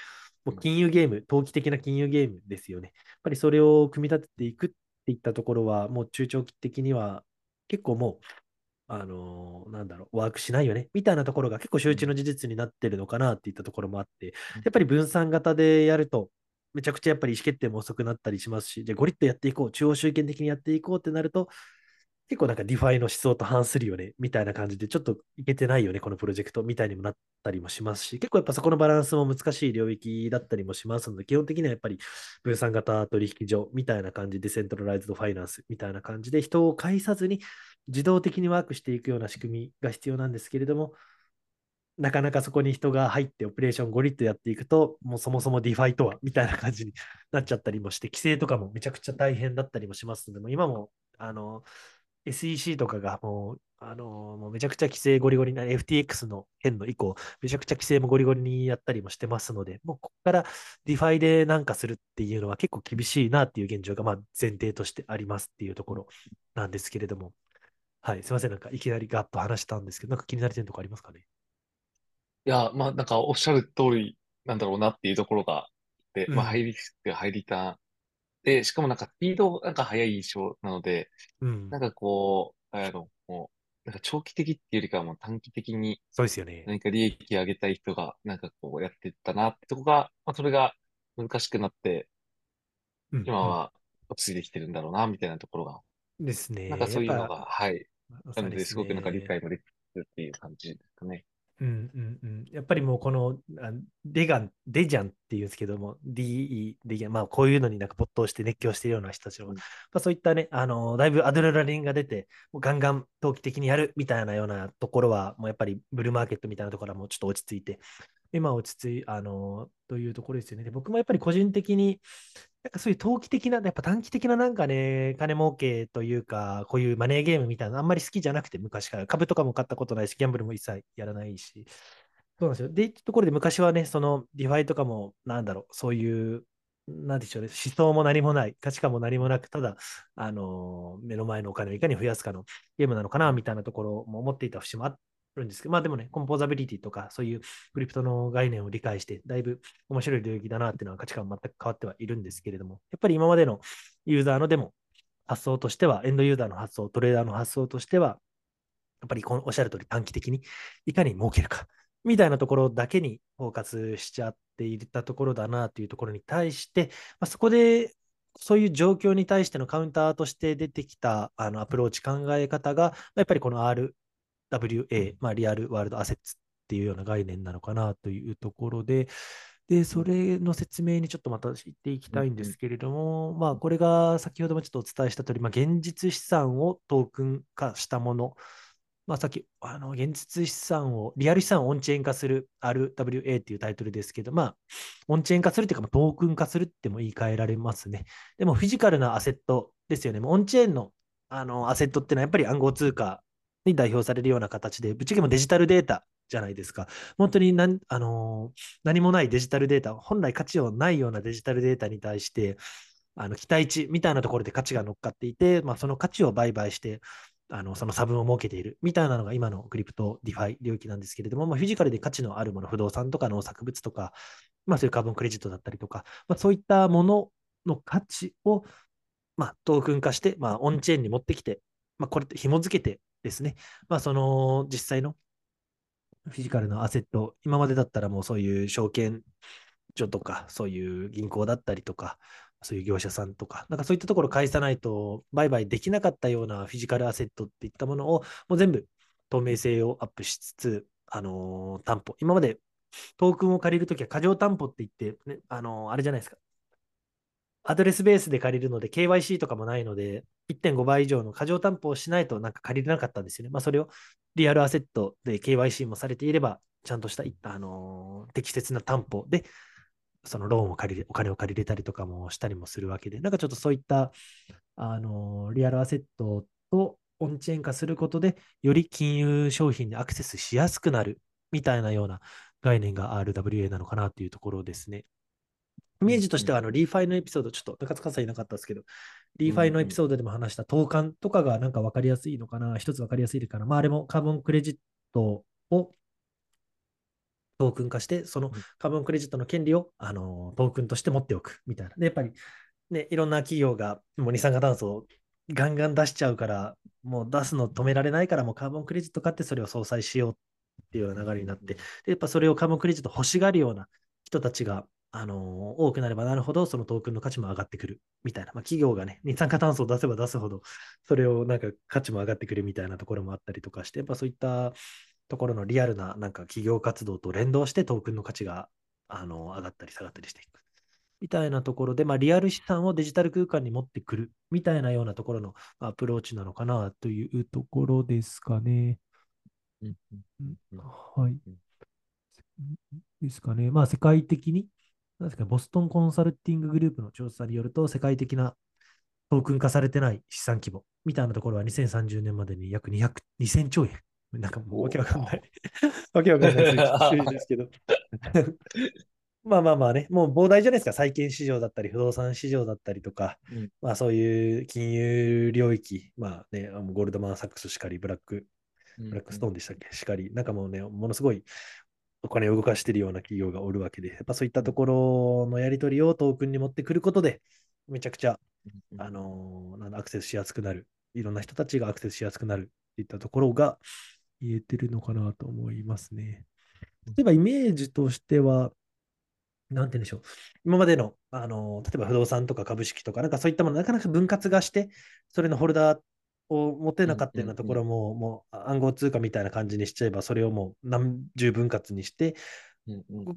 もう金融ゲーム、投機的な金融ゲームですよね。やっぱりそれを組み立てていくっていったところは、もう中長期的には結構もう、あのーなんだろう、ワークしないよね、みたいなところが結構周知の事実になってるのかなっていったところもあって、やっぱり分散型でやると、めちゃくちゃやっぱり意思決定も遅くなったりしますし、じゃあゴリッとやっていこう、中央集権的にやっていこうってなると、結構なんか DeFi の思想と反するよね、みたいな感じで、ちょっといけてないよね、このプロジェクトみたいにもなったりもしますし、結構やっぱそこのバランスも難しい領域だったりもしますので、基本的にはやっぱり分散型取引所みたいな感じで、 centralized finance みたいな感じで、人を介さずに自動的にワークしていくような仕組みが必要なんですけれども、なかなかそこに人が入ってオペレーションゴリッとやっていくと、もうそもそも DeFi とはみたいな感じになっちゃったりもして、規制とかもめちゃくちゃ大変だったりもしますので、も今もあの SEC とかがもう、あのもうめちゃくちゃ規制ゴリゴリな FTX の件の以降、めちゃくちゃ規制もゴリゴリにやったりもしてますので、もうここから DeFi でなんかするっていうのは結構厳しいなっていう現状がまあ前提としてありますっていうところなんですけれども、はい、すみません、なんかいきなりガッと話したんですけど、なんか気になる点とかありますかね？いや、まあ、なんかおっしゃる通りなんだろうなっていうところがあって、まあ、うんハイリスク、ハイリターン。で、しかもなんかスピードなんか速い印象なので、うんなん、かこう、あの、もう、なんか長期的っていうよりかはもう短期的にそうですよね。何か利益上げたい人がなんかこうやってったなってとこが、まあ、それが難しくなって、うん今は落ち着いてきてるんだろうな、みたいなところが、うんですね。なんかそういうのが、はい。ぱなので、すごくなんか理解もできるっていう感じですかね。うんうんうん。やっぱりもうこの、あデガン、デジャンっていうんですけども、DE、デギャン、まあこういうのになんか没頭して熱狂しているような人たちの、うんまあ、そういったね、あの、だいぶアドレナリンが出て、もうガンガン投機的にやるみたいなようなところは、もうやっぱりブルーマーケットみたいなところはもうちょっと落ち着いて、今落ち着い、あの、というところですよね。で僕もやっぱり個人的に、なんかそういう投機的な、やっぱ短期的ななんかね、金儲けというか、こういうマネーゲームみたいなのあんまり好きじゃなくて、昔から。株とかも買ったことないし、ギャンブルも一切やらないし。そうなんですよ。で、ところで昔はね、その DeFi とかも、なんだろう、そういうなんでしょうね、思想も何もない、価値観も何もなく、ただ、あの目の前のお金をいかに増やすかのゲームなのかな、みたいなところも思っていた節もあっるんですけど、まあでもね、コンポーザビリティとか、そういうクリプトの概念を理解して、だいぶ面白い領域だなっていうのは価値観全く変わってはいるんですけれども、やっぱり今までのユーザーのでも発想としては、エンドユーザーの発想、トレーダーの発想としては、やっぱりこのおっしゃる通り短期的にいかに儲けるか、みたいなところだけにフォーカスしちゃっていたところだなというところに対して、まあ、そこでそういう状況に対してのカウンターとして出てきたあのアプローチ、考え方が、やっぱりこの R RWA、まあ、リアルワールドアセッツっていうような概念なのかなというところで、で、それの説明にちょっとまた言っていきたいんですけれども、まあ、これが先ほどもちょっとお伝えした通り、まあ、現実資産をトークン化したもの。まあ、さっき、あの、現実資産を、リアル資産をオンチェーン化する RWA っていうタイトルですけど、まあ、オンチェーン化するっていうか、トークン化するっても言い換えられますね。でも、フィジカルなアセットですよね。オンチェーンのあのアセットっていうのはやっぱり暗号通貨に代表されるような形で、ぶっちゃけもデジタルデータじゃないですか。本当に何,、あの何もないデジタルデータ、本来価値をないようなデジタルデータに対して、あの期待値みたいなところで価値が乗っかっていて、まあ、その価値を売買して、あのその差分を儲けているみたいなのが今のクリプト、 DeFi 領域なんですけれども、まあ、フィジカルで価値のあるもの、不動産とか農作物とか、まあ、そういうカーボンクレジットだったりとか、まあ、そういったものの価値を、まあ、トークン化して、まあ、オンチェーンに持ってきて、まあ、これ紐付けてですね、まあ、その実際のフィジカルのアセット、今までだったらもうそういう証券所とか、そういう銀行だったりとか、そういう業者さんとか、なんかそういったところ返さないと売買できなかったようなフィジカルアセットっていったものを、もう全部透明性をアップしつつ、あのー、担保。今までトークンを借りるときは過剰担保って言って、ね、あのー、あれじゃないですか。アドレスベースで借りるので、KYC とかもないので、1.5倍以上の過剰担保をしないとなんか借りれなかったんですよね。まあ、それをリアルアセットで KYC もされていれば、ちゃんとした、あのー、適切な担保でそのローンを借りお金を借りれたりとかもしたりもするわけで、なんかちょっとそういった、あの、リアルアセットとオンチェーン化することで、より金融商品にアクセスしやすくなるみたいなような概念が RWA なのかなというところですね。イメージとしては、あの、 ReFi のエピソード、ちょっと中塚さんいなかったですけど、 ReFi のエピソードでも話した Toucan とかがなんか分かりやすいのかな、一つ分かりやすいかな。まあ、あれもカーボンクレジットをトークン化して、そのカーボンクレジットの権利を、あのトークンとして持っておくみたいな。で、やっぱり、ね、いろんな企業がもう二酸化炭素をガンガン出しちゃうから、もう出すの止められないから、もうカーボンクレジット買ってそれを相殺しようっていうような流れになって、でやっぱそれをカーボンクレジット欲しがるような人たちが、あの多くなればなるほど、そのトークンの価値も上がってくるみたいな。まあ、企業がね、二酸化炭素を出せば出すほど、それをなんか価値も上がってくるみたいなところもあったりとかして、やっぱそういったところのリアルななんか企業活動と連動してトークンの価値があの上がったり下がったりしていく。みたいなところで、まあ、リアル資産をデジタル空間に持ってくるみたいなようなところのアプローチなのかなというところですかね。はい。ですかね。まあ、世界的に、なんですか、ボストンコンサルティンググループの調査によると、世界的なトークン化されてない資産規模みたいなところは2030年までに約200 2000兆円。なんかもうわけわかんない。わけわかんない。ですけど。まあまあまあね、もう膨大じゃないですか、債券市場だったり、不動産市場だったりとか、うん、まあそういう金融領域、まあね、ゴールドマン・サックスしかり、ブラック、ブラックストーンでしたっけ、しかり、なんかもうね、ものすごいお金を動かしているような企業がおるわけで、やっぱそういったところのやり取りをトークンに持ってくることで、めちゃくちゃ、あのー、アクセスしやすくなる、いろんな人たちがアクセスしやすくなるっていったところが、言えてるのかなと思いますね。例えばイメージとしては、なんて言うんでしょう。今までの、あの、例えば不動産とか株式とか、なんかそういったもの、なかなか分割がして、それのホルダーを持てなかったようなところも、もう暗号通貨みたいな感じにしちゃえば、それをもう何十分割にして、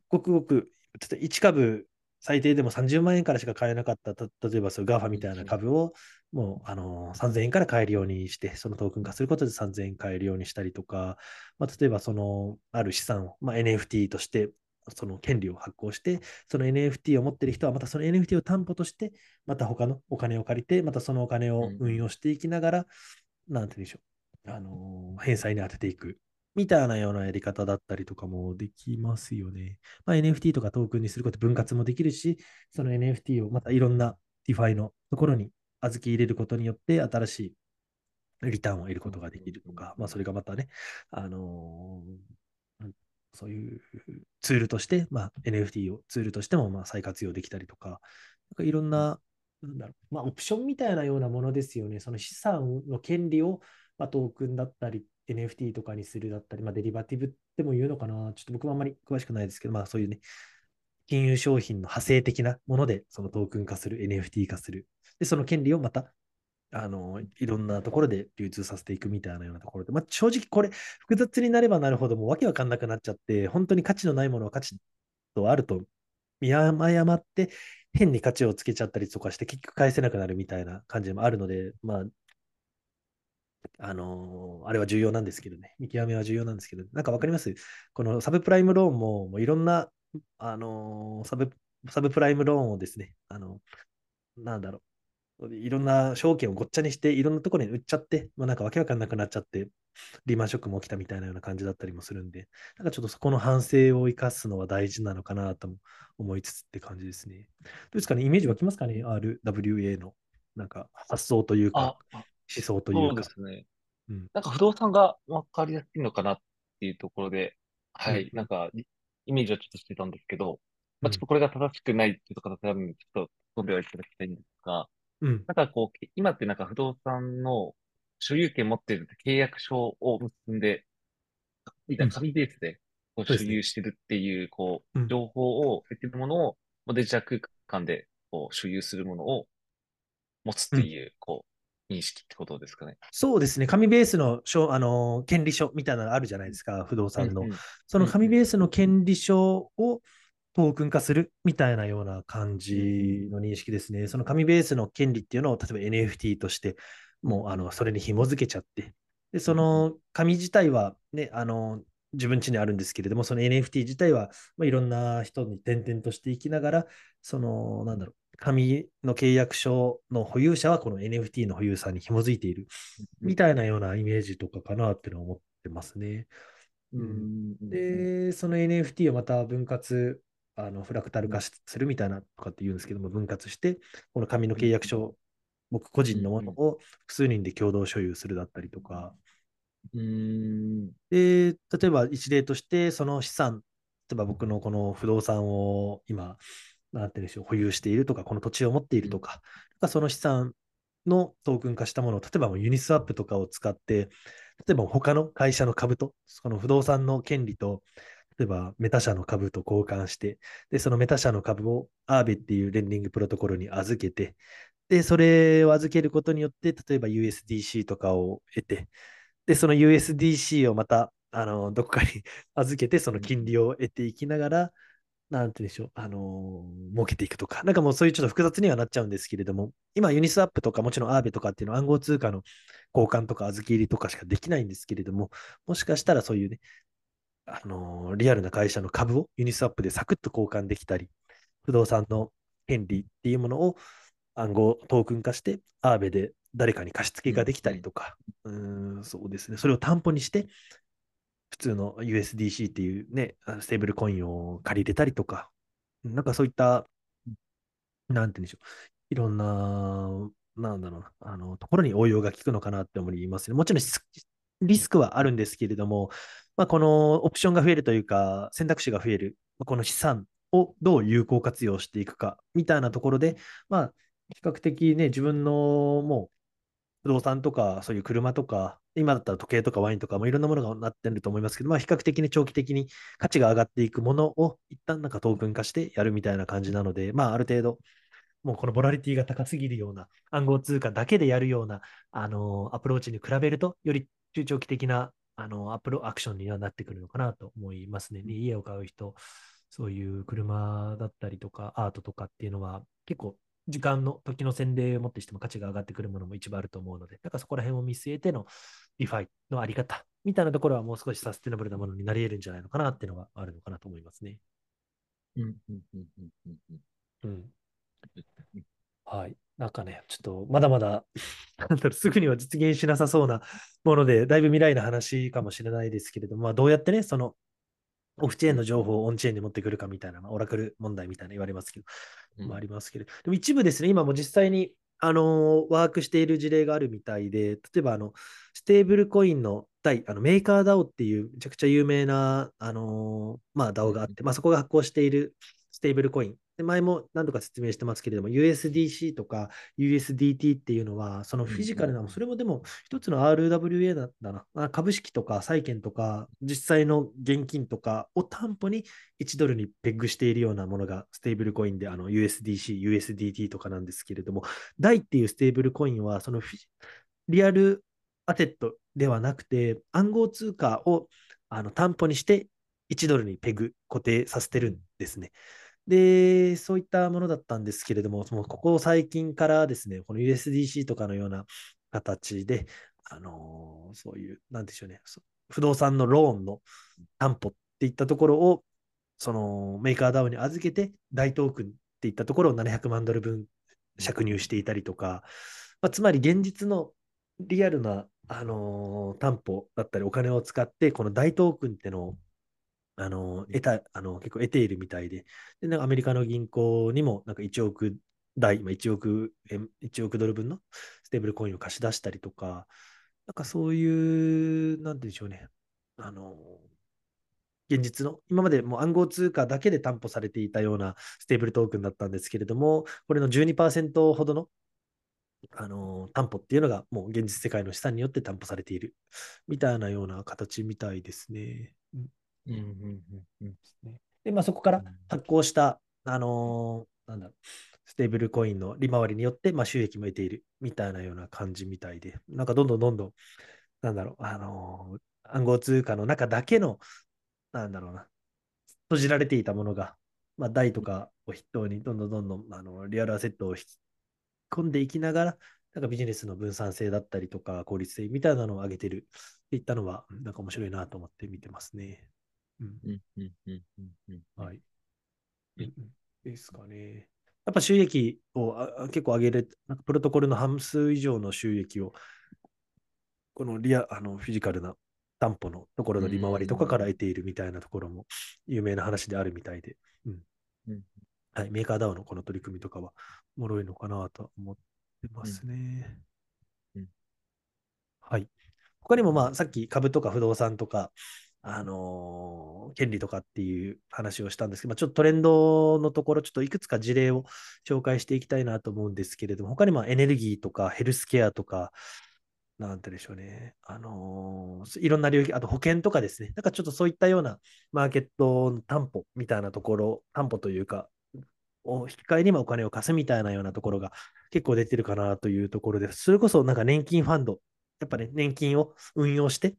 ごくごく、ちょっと1株最低でも30万円からしか買えなかった、例えばそう GAFA みたいな株を、もうあの3000円から買えるようにして、そのトークン化することで3000円買えるようにしたりとか、まあ、例えばそのある資産を、まあ、NFT としてその権利を発行して、その NFT を持っている人はまたその NFT を担保として、また他のお金を借りて、またそのお金を運用していきながら、うん、なんて言うんでしょう、あの返済に当てていく。みたいなようなやり方だったりとかもできますよね。まあ、NFT とかトークンにすること分割もできるし、その NFT をまたいろんな DeFi のところに預け入れることによって新しいリターンを得ることができるとか、まあ、それがまたね、あのー、そういうツールとして、まあ、NFT をツールとしてもまあ再活用できたりとか、なんかいろんな、なんだろう、まあ、オプションみたいなようなものですよね。その資産の権利を、まあ、トークンだったり、NFT とかにするだったり、まあ、デリバティブっても言うのかな。ちょっと僕もあんまり詳しくないですけど、まあ、そういうね、金融商品の派生的なもので、そのトークン化する、NFT 化する。で、その権利をまたあの、いろんなところで流通させていくみたいなようなところで、まあ、正直これ、複雑になればなるほど、もうわけわかんなくなっちゃって、本当に価値のないものは価値とあると見誤って、変に価値をつけちゃったりとかして、結局返せなくなるみたいな感じもあるので、まあ、あのー、あれは重要なんですけどね、見極めは重要なんですけど、なんかわかります？このサブプライムローンも、もういろんな、あのー、サブ、サブプライムローンをですね、あの、なんだろう、いろんな証券をごっちゃにして、いろんなところに売っちゃって、まあ、なんかわけわかんなくなっちゃって、リーマンショックも起きたみたいなような感じだったりもするんで、なんかちょっとそこの反省を生かすのは大事なのかなと思いつつって感じですね。どうですかね、イメージ湧きますかね、RWA のなんか発想というか、思想というか。そうですね。うん、なんか不動産がわかりやすいのかなっていうところで、はい、うん、なんかイメージはちょっとしてたんですけど、まあ、ちょっとこれが正しくないっていうところで、ちょっと飛んではいただきたいんですが、うん。なんかこう、今ってなんか不動産の所有権持ってる契約書を結んで、みたいな紙ベースでこう所有してるっていう、こう、情報を得てるものを、デジタル空間でこう所有するものを持つっていう、こう、認識ってことですかね。そうですね。紙ベースの書、あの、権利書みたいなのあるじゃないですか、不動産の。うんうん、その紙ベースの権利書を、トークン化するみたいなような感じの認識ですね。その紙ベースの権利っていうのを、例えば NFT として、もうあのそれに紐付けちゃって、でその紙自体は、ね、あの自分家にあるんですけれども、その NFT 自体は、まあ、いろんな人に転々としていきながら、その、なんだろう、紙の契約書の保有者はこの NFT の保有者に紐づいているみたいなようなイメージとかかなっていうのは思ってますね。うん、で、その NFT をまた分割あのフラクタル化するみたいなとかって言うんですけども、分割して、この紙の契約書、僕個人のものを複数人で共同所有するだったりとか、うん。で、例えば一例として、その資産、例えば僕のこの不動産を今、なんてうんでしょう、保有しているとか、この土地を持っているとか、うん、その資産のトークン化したものを、例えばユニスワップとかを使って、例えば他の会社の株と、その不動産の権利と、例えばメタ社の株と交換して、で、そのメタ社の株をアーベっていうレンディングプロトコルに預けて、で、それを預けることによって、例えば USDC とかを得て、で、その USDC をまた、あの、どこかに 預けて、その金利を得ていきながら、なんて言うんでしょう、あのー、儲けていくとか、なんかもうそういうちょっと複雑にはなっちゃうんですけれども、今ユニスワップとかもちろんアーベとかっていうのは暗号通貨の交換とか預け入りとかしかできないんですけれども、もしかしたらそういうね、あのー、リアルな会社の株をユニスワップでサクッと交換できたり、不動産の権利っていうものを暗号トークン化して、アーベで誰かに貸し付けができたりとか、うん、うん。そうですね、それを担保にして、普通の USDC っていうね、ステーブルコインを借りれたりとか、なんかそういった、なんて言うんでしょう、いろんな、なんだろうな、あの、ところに応用が効くのかなって思いますね。もちろんリスクはあるんですけれども、まあ、このオプションが増えるというか、選択肢が増える、この資産をどう有効活用していくかみたいなところで、まあ、比較的ね、自分のもう不動産とか、そういう車とか、今だったら時計とかワインとかもいろんなものがなってると思いますけど、まあ、比較的に長期的に価値が上がっていくものを一旦なんかトークン化してやるみたいな感じなので、まあ、ある程度、もうこのボラリティが高すぎるような暗号通貨だけでやるような、あのー、アプローチに比べると、より中長期的なあの、アプロ、アクションにはなってくるのかなと思いますね。家を買う人、そういう車だったりとか、アートとかっていうのは、結構、時間の時の洗礼をもってしても価値が上がってくるものも一部あると思うので、だからそこら辺を見据えての ReFi のあり方みたいなところはもう少しサステナブルなものになり得るんじゃないのかなっていうのがあるのかなと思いますね。うん。はい。なんかね、ちょっとまだまだ なんだろうすぐには実現しなさそうなもので、だいぶ未来の話かもしれないですけれども、まあ、どうやってね、そのオフチェーンの情報をオンチェーンに持ってくるかみたいな、まあ、オラクル問題みたいな言われますけど、うんまあ、ありますけど、でも一部ですね、今も実際に、あのーワークしている事例があるみたいで、例えば、あの、ステーブルコインの対、あのメーカー DAO っていうめちゃくちゃ有名な、あのーまあ、DAO があって、まあ、そこが発行しているステーブルコイン。で前も何度か説明してますけれども、USDC とか USDT っていうのは、そのフィジカルな、うんそれもでも一つの RWA だだな、あ株式とか債券とか、実際の現金とかを担保に1ドルにペッグしているようなものがステーブルコインであの USDC、USDT とかなんですけれども、DAI っていうステーブルコインは、そのフィジリアルアセットではなくて、暗号通貨をあの担保にして1ドルにペグ、固定させてるんですね。で、そういったものだったんですけれども、そのここ最近からですね、この USDC とかのような形で、あのーそういう、なんでしょうね、不動産のローンの担保っていったところを、そのメーカー DAO に預けて、大トークンっていったところを700万ドル分借入していたりとか、まあ、つまり現実のリアルな、あのー担保だったりお金を使って、この DAI トークンってのを、あのー得た、あの結構得ているみたいで、でなんかアメリカの銀行にもなんか1億台、まあ、1億円、1億ドル分のステーブルコインを貸し出したりとか、なんかそういう、なんて言うんでしょうね、あの現実の、今までもう暗号通貨だけで担保されていたようなステーブルトークンだったんですけれども、これの12%ほどのあの担保っていうのがもう現実世界の資産によって担保されているみたいなような形みたいですね。うんうんうんうんうんで、まあ、そこから発行した、あのーなんだろう、ステーブルコインの利回りによって、まあ、収益も得ているみたいなような感じみたいで、なんかどんどんどんどん、なんだろう、あのー暗号通貨の中だけの、なんだろうな、閉じられていたものが、まあ、台とかを筆頭に、どんどんどんどん、あの、リアルアセットを引き込んでいきながら、なんかビジネスの分散性だったりとか、効率性みたいなのを上げてるっていったのは、なんか面白いなと思って見てますね。うん。うんうんうんうんうんはい。ですかね。やっぱ収益をああ結構上げる、なんかプロトコルの半数以上の収益を、このリア、あの、フィジカルな担保のところの利回りとかから得ているみたいなところも有名な話であるみたいで、うんうんはい、メーカー DAO のこの取り組みとかはおもろいのかなと思ってますね。うんはい。他にもまあさっき株とか不動産とか、あの権利とかっていう話をしたんですけど、まあ、ちょっとトレンドのところ、ちょっといくつか事例を紹介していきたいなと思うんですけれども、他にもエネルギーとかヘルスケアとか、なんてでしょうね、あのいろんな領域、あと保険とかですね、なんかちょっとそういったようなマーケットの担保みたいなところ、担保というか、を引き換えにもお金を貸すみたいなようなところが結構出てるかなというところです。それこそなんか年金ファンド、やっぱね、年金を運用して、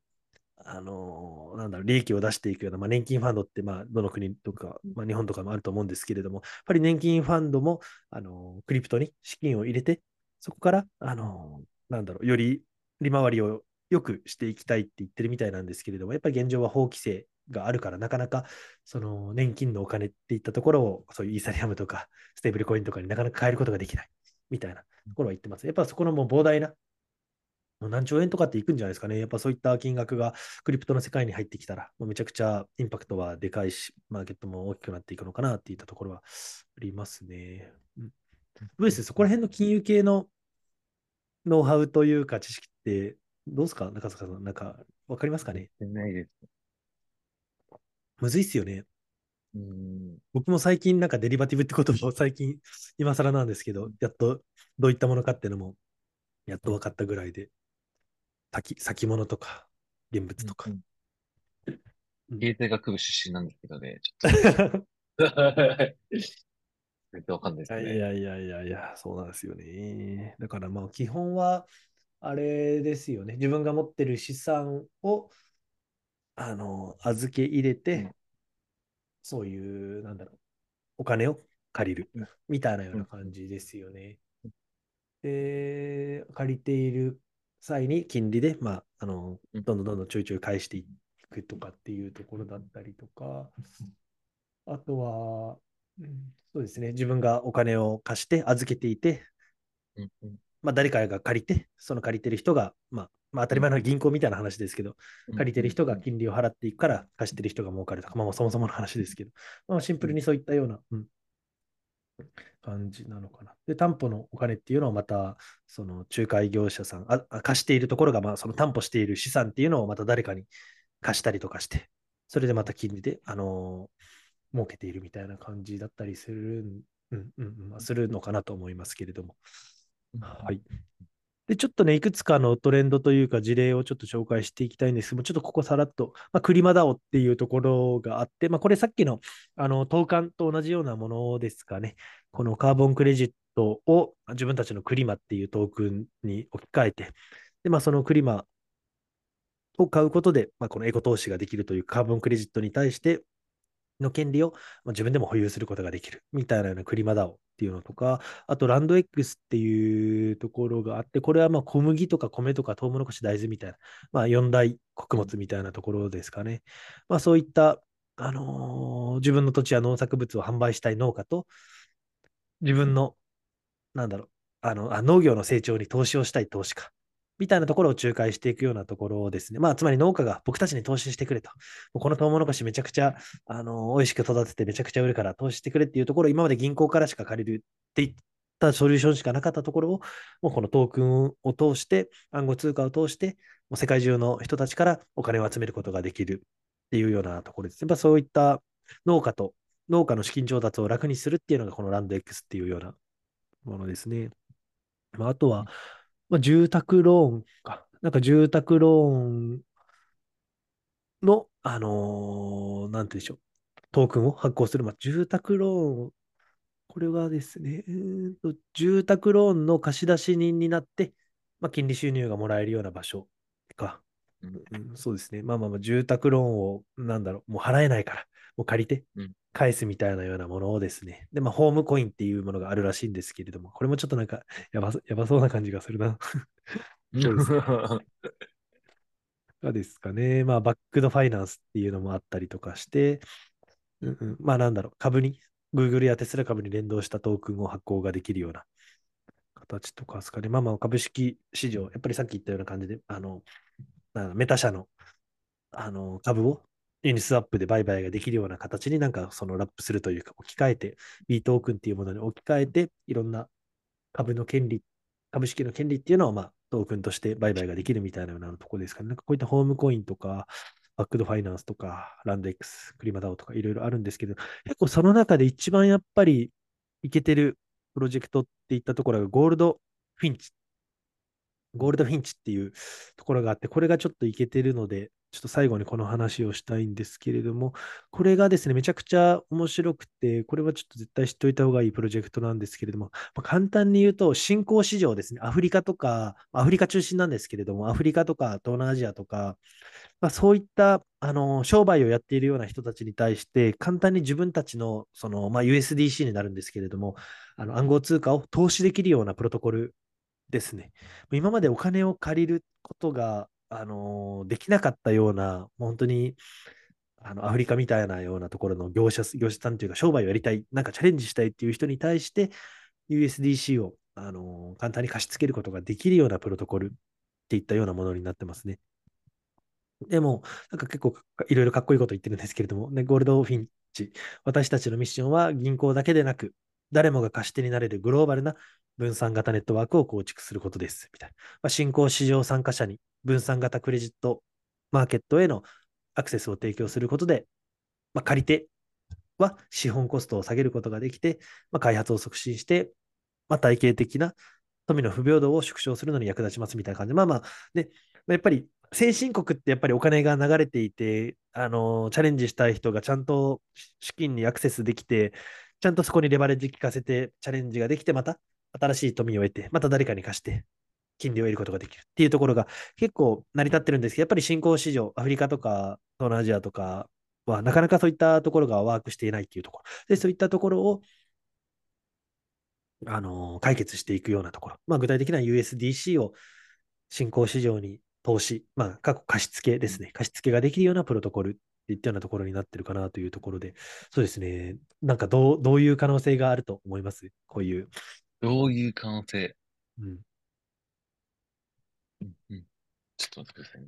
あのーなんだろう、利益を出していくような、まあ、年金ファンドって、まあ、どの国とか、まあ、日本とかもあると思うんですけれども、やっぱり年金ファンドも、あのークリプトに資金を入れて、そこから、あのーなんだろう、より利回りを良くしていきたいって言ってるみたいなんですけれども、やっぱり現状は法規制があるから、なかなか、その年金のお金っていったところを、そういうイーサリアムとか、ステーブルコインとかになかなか変えることができない、みたいなところは言ってます。やっぱそこのもう膨大な、何兆円とかっていくんじゃないですかね。やっぱそういった金額がクリプトの世界に入ってきたら、もうめちゃくちゃインパクトはでかいし、マーケットも大きくなっていくのかなっていったところはありますね。うん、どうですそこら辺の金融系のノウハウというか知識って、どうですか？中坂さん、なんか、わかりますかね？ないです。むずいっすよね。うん。僕も最近なんかデリバティブって言葉を最近今更なんですけど、やっとどういったものかっていうのもやっと分かったぐらいで、先先物とか現物とかう。んうん経済学部出身なんですけどね、ちょっと。全然わかんないですいね。やいやいやいや、そうなんですよね。だからまあ基本は、あれですよね。自分が持ってる資産を、あの、預け入れて、うんそういう、なんだろう、お金を借りるうんみたいなような感じですよね。で、借りている際に金利で、まあ、あの、うん。どんどんどんどんちょいちょい返していくとかっていうところだったりとか、あとは、そうですね。自分がお金を貸して預けていて、まあ、誰かが借りて、その借りてる人が、まあ、まあ、当たり前の銀行みたいな話ですけど、借りてる人が金利を払っていくから、貸してる人が儲かるとか、まあ、そもそもの話ですけど、まあ、シンプルにそういったような、うん、感じなのかな。で、担保のお金っていうのをまた、その仲介業者さん、あ貸しているところが、まあ、その担保している資産っていうのをまた誰かに貸したりとかして、それでまた金利で、あのー、儲けているみたいな感じだったりする、うんうんまあ、するのかなと思いますけれども。はい。で、ちょっとね、いくつかのトレンドというか事例をちょっと紹介していきたいんですけども、ちょっとここさらっと、まあ、クリマダオっていうところがあって、まあ、これさっきのあの投函と同じようなものですかね。このカーボンクレジットを自分たちのクリマっていうトークンに置き換えて、で、まあ、そのクリマを買うことで、まあ、このエコ投資ができるというカーボンクレジットに対しての権利を自分でも保有することができるみたいなようなクリマダオっていうのとか、あとランド X っていうところがあって、これはま小麦とか米とかトウモロコシ、大豆みたいな、まあ四大穀物みたいなところですかね。まあそういった、あのー、自分の土地や農作物を販売したい農家と、自分の、なんだろう、あのあ農業の成長に投資をしたい投資家みたいなところを仲介していくようなところですね。まあ、つまり農家が僕たちに投資してくれと。このトウモロコシめちゃくちゃ、あの、美味しく育ててめちゃくちゃ売るから投資してくれっていうところ、今まで銀行からしか借りるって言ったソリューションしかなかったところを、もうこのトークンを通して、暗号通貨を通して、もう世界中の人たちからお金を集めることができるっていうようなところです。やっぱそういった農家と農家の資金調達を楽にするっていうのがこのランド X っていうようなものですね。まあ、あとは、まあ、住宅ローンか。なんか住宅ローンの、あのー、なんてでしょう。トークンを発行する。まあ、住宅ローン、これはですね、えーと、住宅ローンの貸出人になって、まあ、金利収入がもらえるような場所か。うん、そうですね。まあまあまあ、住宅ローンを、なんだろう、もう払えないから、もう借りて、返すみたいなようなものをですね。で、まあ、ホームコインっていうものがあるらしいんですけれども、これもちょっとなんかやば、やばそうな感じがするな。そうですね。がですかね。まあ、バックドファイナンスっていうのもあったりとかして、うんうん、まあ、なんだろう、株に、Google やテスラ株に連動したトークンを発行ができるような形とかですかね。まあまあ、株式市場、やっぱりさっき言ったような感じで、あの、メタ社のあの株をユニスワップで売買ができるような形になんかそのラップするというか置き換えて、B トークンっていうものに置き換えて、いろんな株の権利、株式の権利っていうのをまあトークンとして売買ができるみたいなようなところですかね。なんかこういったホームコインとか、バックドファイナンスとか、ランド X、クリマダオとかいろいろあるんですけど、結構その中で一番やっぱりいけてるプロジェクトっていったところがゴールドフィンチ。ゴールドフィンチっていうところがあって、これがちょっといけてるので、ちょっと最後にこの話をしたいんですけれども、これがですね、めちゃくちゃ面白くて、これはちょっと絶対知っておいた方がいいプロジェクトなんですけれども、まあ、簡単に言うと、新興市場ですね、アフリカとか、アフリカ中心なんですけれども、アフリカとか東南アジアとか、まあ、そういったあの商売をやっているような人たちに対して、簡単に自分たちのその、まあ、USDC になるんですけれども、あの暗号通貨を投資できるようなプロトコルですね。今までお金を借りることがあの、できなかったような、本当に、あの、アフリカみたいなようなところの業者、業者さんというか、商売をやりたい、なんかチャレンジしたいっていう人に対して、USDC を、あの、簡単に貸し付けることができるようなプロトコルっていったようなものになってますね。でも、なんか結構いろいろかっこいいこと言ってるんですけれども、ね、ゴールドフィンチ、私たちのミッションは銀行だけでなく、誰もが貸し手になれるグローバルな分散型ネットワークを構築することです。みたいな。まあ、新興市場参加者に分散型クレジットマーケットへのアクセスを提供することで、まあ、借り手は資本コストを下げることができて、まあ、開発を促進して、まあ、体系的な富の不平等を縮小するのに役立ちますみたいな感じ。で、まあまあ、ね、やっぱり先進国ってやっぱりお金が流れていて、あのチャレンジしたい人がちゃんと資金にアクセスできて、ちゃんとそこにレバレッジ効かせてチャレンジができて、また新しい富を得て、また誰かに貸して、金利を得ることができるっていうところが結構成り立ってるんですけど、やっぱり新興市場、アフリカとか東南アジアとかは、なかなかそういったところがワークしていないっていうところ。で、そういったところを、あのー、解決していくようなところ。まあ、具体的な USDC を新興市場に投資、まあ、過去貸付ですね。貸付ができるようなプロトコルっいったようなところになってるかなというところで、そうですね。なんかどう、どういう可能性があると思います？こういう。どういう可能性？うん。ちょっと待ってくださいね。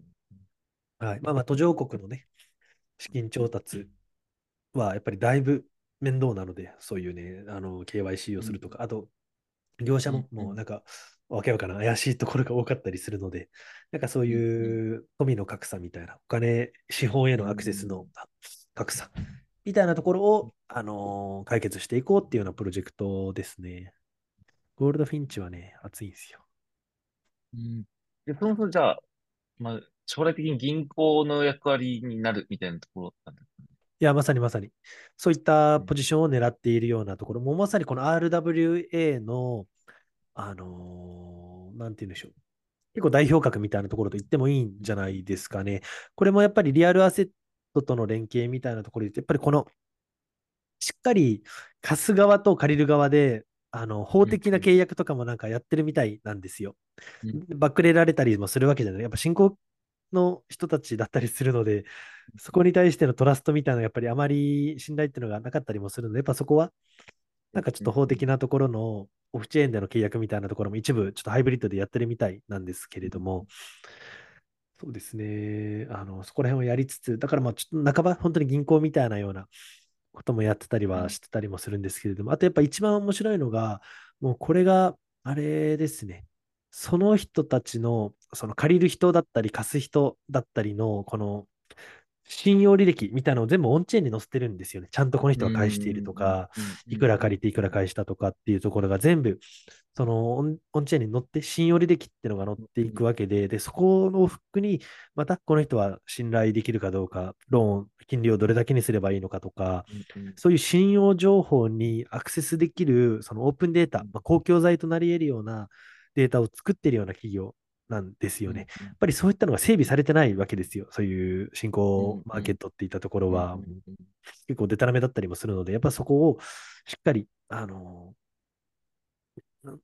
はい。まあまあ、途上国のね、資金調達はやっぱりだいぶ面倒なので、そういうね、あの、KYC をするとか、あと、業者ももうなんか、わけわからん怪しいところが多かったりするので、なんかそういう富の格差みたいな、お金、資本へのアクセスの格差みたいなところを、あのー解決していこうっていうようなプロジェクトですね。ゴールドフィンチはね、熱いんですよ。うん。で、そもそもじゃあ、まあ、将来的に銀行の役割になるみたいなところなんですかね。いや、まさにまさに。そういったポジションを狙っているようなところも、まさにこの RWA の、あのーなんて言うんでしょう。結構代表格みたいなところと言ってもいいんじゃないですかね。これもやっぱりリアルアセットとの連携みたいなところで、やっぱりこの、しっかり貸す側と借りる側で、あの、法的な契約とかもなんかやってるみたいなんですよ。バックレられたりもするわけじゃない。やっぱ信仰の人たちだったりするので、そこに対してのトラストみたいなやっぱりあまり信頼っていうのがなかったりもするので、やっぱそこは、なんかちょっと法的なところのオフチェーンでの契約みたいなところも一部ちょっとハイブリッドでやってるみたいなんですけれども、そうですね、あの、そこら辺をやりつつ、だからまあちょっと半ば本当に銀行みたいなようなこともやってたりはしてたりもするんですけれども、あとやっぱ一番面白いのが、もうこれがあれですね、その人たちの、その借りる人だったり貸す人だったりの、この信用履歴みたいなのを全部オンチェーンに載せてるんですよね。ちゃんとこの人は返しているとか、いくら借りていくら返したとかっていうところが全部、そのオンオンチェーンに載って信用履歴っていうのが載っていくわけで、で、そこのフックに、またこの人は信頼できるかどうか、ローン、金利をどれだけにすればいいのかとか、そういう信用情報にアクセスできる、そのオープンデータ、まあ、公共財となり得るようなデータを作っているような企業なんですよね。やっぱりそういったのが整備されてないわけですよ。そういう新興マーケットっていったところは、結構デタラメだったりもするので、やっぱそこをしっかり、あの、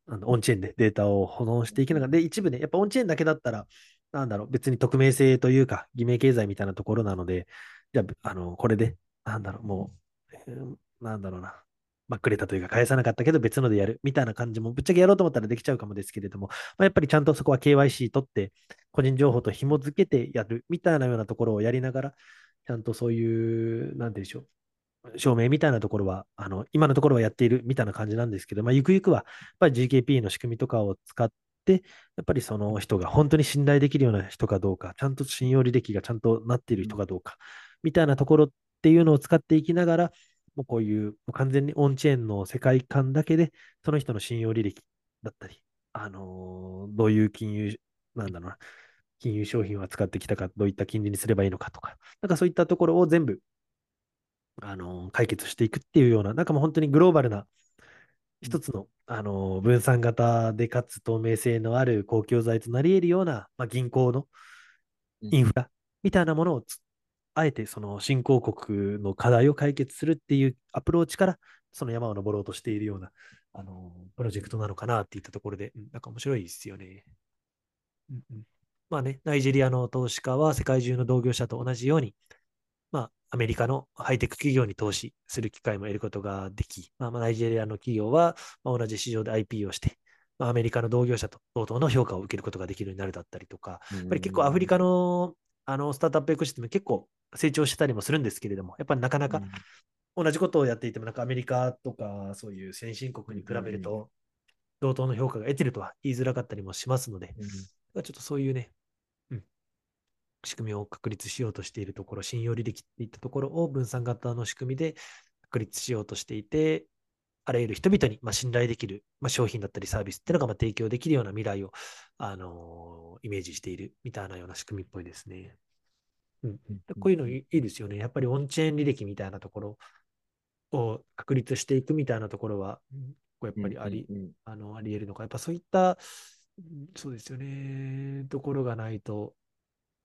あのオンチェーンでデータを保存していけながら、で、一部ね、やっぱオンチェーンだけだったら、なんだろう、別に匿名性というか、偽名経済みたいなところなので、じゃあ、あの、これで、なんだろう、もう、えー、なんだろうな、まあ、くれたというか返さなかったけど別のでやるみたいな感じもぶっちゃけやろうと思ったらできちゃうかもですけれども、まあ、やっぱりちゃんとそこは KYC 取って個人情報と紐付けてやるみたいなようなところをやりながら、ちゃんとそういう、なんてでしょう、証明みたいなところは、あの今のところはやっているみたいな感じなんですけど、まあ、ゆくゆくはやっぱり GKP の仕組みとかを使って、やっぱりその人が本当に信頼できるような人かどうか、ちゃんと信用履歴がちゃんとなっている人かどうか、みたいなところっていうのを使っていきながら、もうこういう完全にオンチェーンの世界観だけで、その人の信用履歴だったり、あのー、どういう金融、なんだろうな、金融商品を扱ってきたか、どういった金利にすればいいのかとか、なんかそういったところを全部、あのー、解決していくっていうような、なんかもう本当にグローバルな一つの、あのー、分散型でかつ透明性のある公共財となり得るような、まあ、銀行のインフラみたいなものをあえてその新興国の課題を解決するっていうアプローチから、その山を登ろうとしているような、あの、プロジェクトなのかなっていったところで、うん、なんか面白いですよね。うんうん、まあね、ナイジェリアの投資家は世界中の同業者と同じように、まあ、アメリカのハイテク企業に投資する機会も得ることができ、まあ、ナイジェリアの企業は同じ市場で IP をして、まあ、アメリカの同業者と同等の評価を受けることができるようになるだったりとか、やっぱり結構アフリカのあのスタートアップエコシステム結構成長してたりもするんですけれども、やっぱりなかなか同じことをやっていても、なんかアメリカとかそういう先進国に比べると、同等の評価が得てるとは言いづらかったりもしますので、うん、ちょっとそういうね、うん、仕組みを確立しようとしているところ、信用履歴っていったところを分散型の仕組みで確立しようとしていて、あらゆる人々にま信頼できる、ま商品だったりサービスっていうのがま提供できるような未来を、あのー、イメージしているみたいなような仕組みっぽいですね。うん、こういうのいいですよね。やっぱりオンチェーン履歴みたいなところを確立していくみたいなところは、やっぱりあり、あのあり得るのか。やっぱそういった、そうですよね、ところがないと、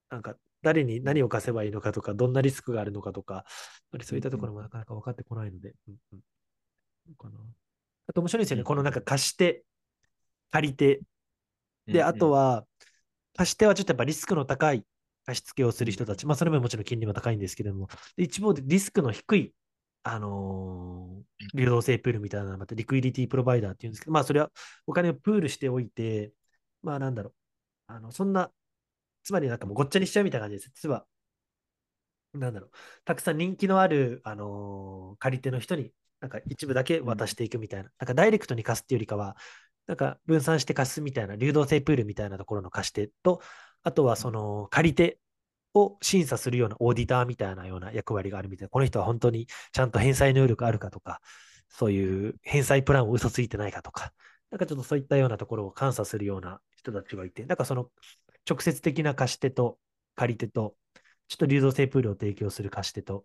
なんか誰に何を貸せばいいのかとか、どんなリスクがあるのかとか、そういったところもなかなか分かってこないので。うんうん、かな。あと面白いですよね。このなんか貸して、借りて、で、あとは、貸し手はちょっとやっぱリスクの高い貸付をする人たち、まあ、それももちろん金利も高いんですけれども、一方でリスクの低い、あのー、流動性プールみたいなまたリクイリティプロバイダーっていうんですけど、まあ、それはお金をプールしておいて、まあ、なんだろう、あの、そんな、つまりなんかもうごっちゃにしちゃうみたいな感じです。実は、なんだろう、たくさん人気のある、あのー、借り手の人に、なんか一部だけ渡していくみたいな、うん、なんかダイレクトに貸すっていうよりかは、なんか分散して貸すみたいな、流動性プールみたいなところの貸し手と、あとはその借り手を審査するようなオーディターみたいなような役割があるみたいな、この人は本当にちゃんと返済能力あるかとか、そういう返済プランを嘘ついてないかとか、なんかちょっとそういったようなところを監査するような人たちがいて、なんかその直接的な貸し手と借り手と、ちょっと流動性プールを提供する貸し手と、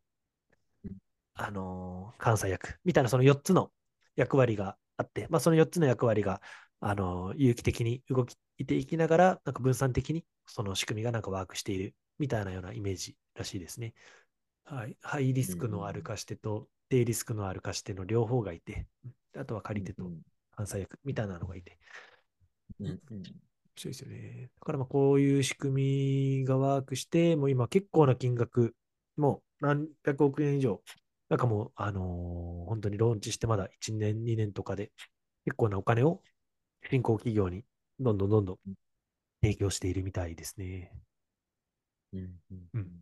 あのー、監査役みたいなその4つの役割があって、まあ、その4つの役割が、あのー、有機的に動きていきながら、なんか分散的にその仕組みがなんかワークしているみたいなようなイメージらしいですね。はい。ハイリスクのある貸し手と低リスクのある貸し手の両方がいて、あとは借り手と監査役みたいなのがいて。うんうん白いですよね。だからまあこういう仕組みがワークして、もう今結構な金額、もう何百億円以上、なんかもう、あのー、本当にローンチしてまだ1年、2年とかで、結構なお金を新興企業にどんどんどんどん提供しているみたいですね。うんうんうん。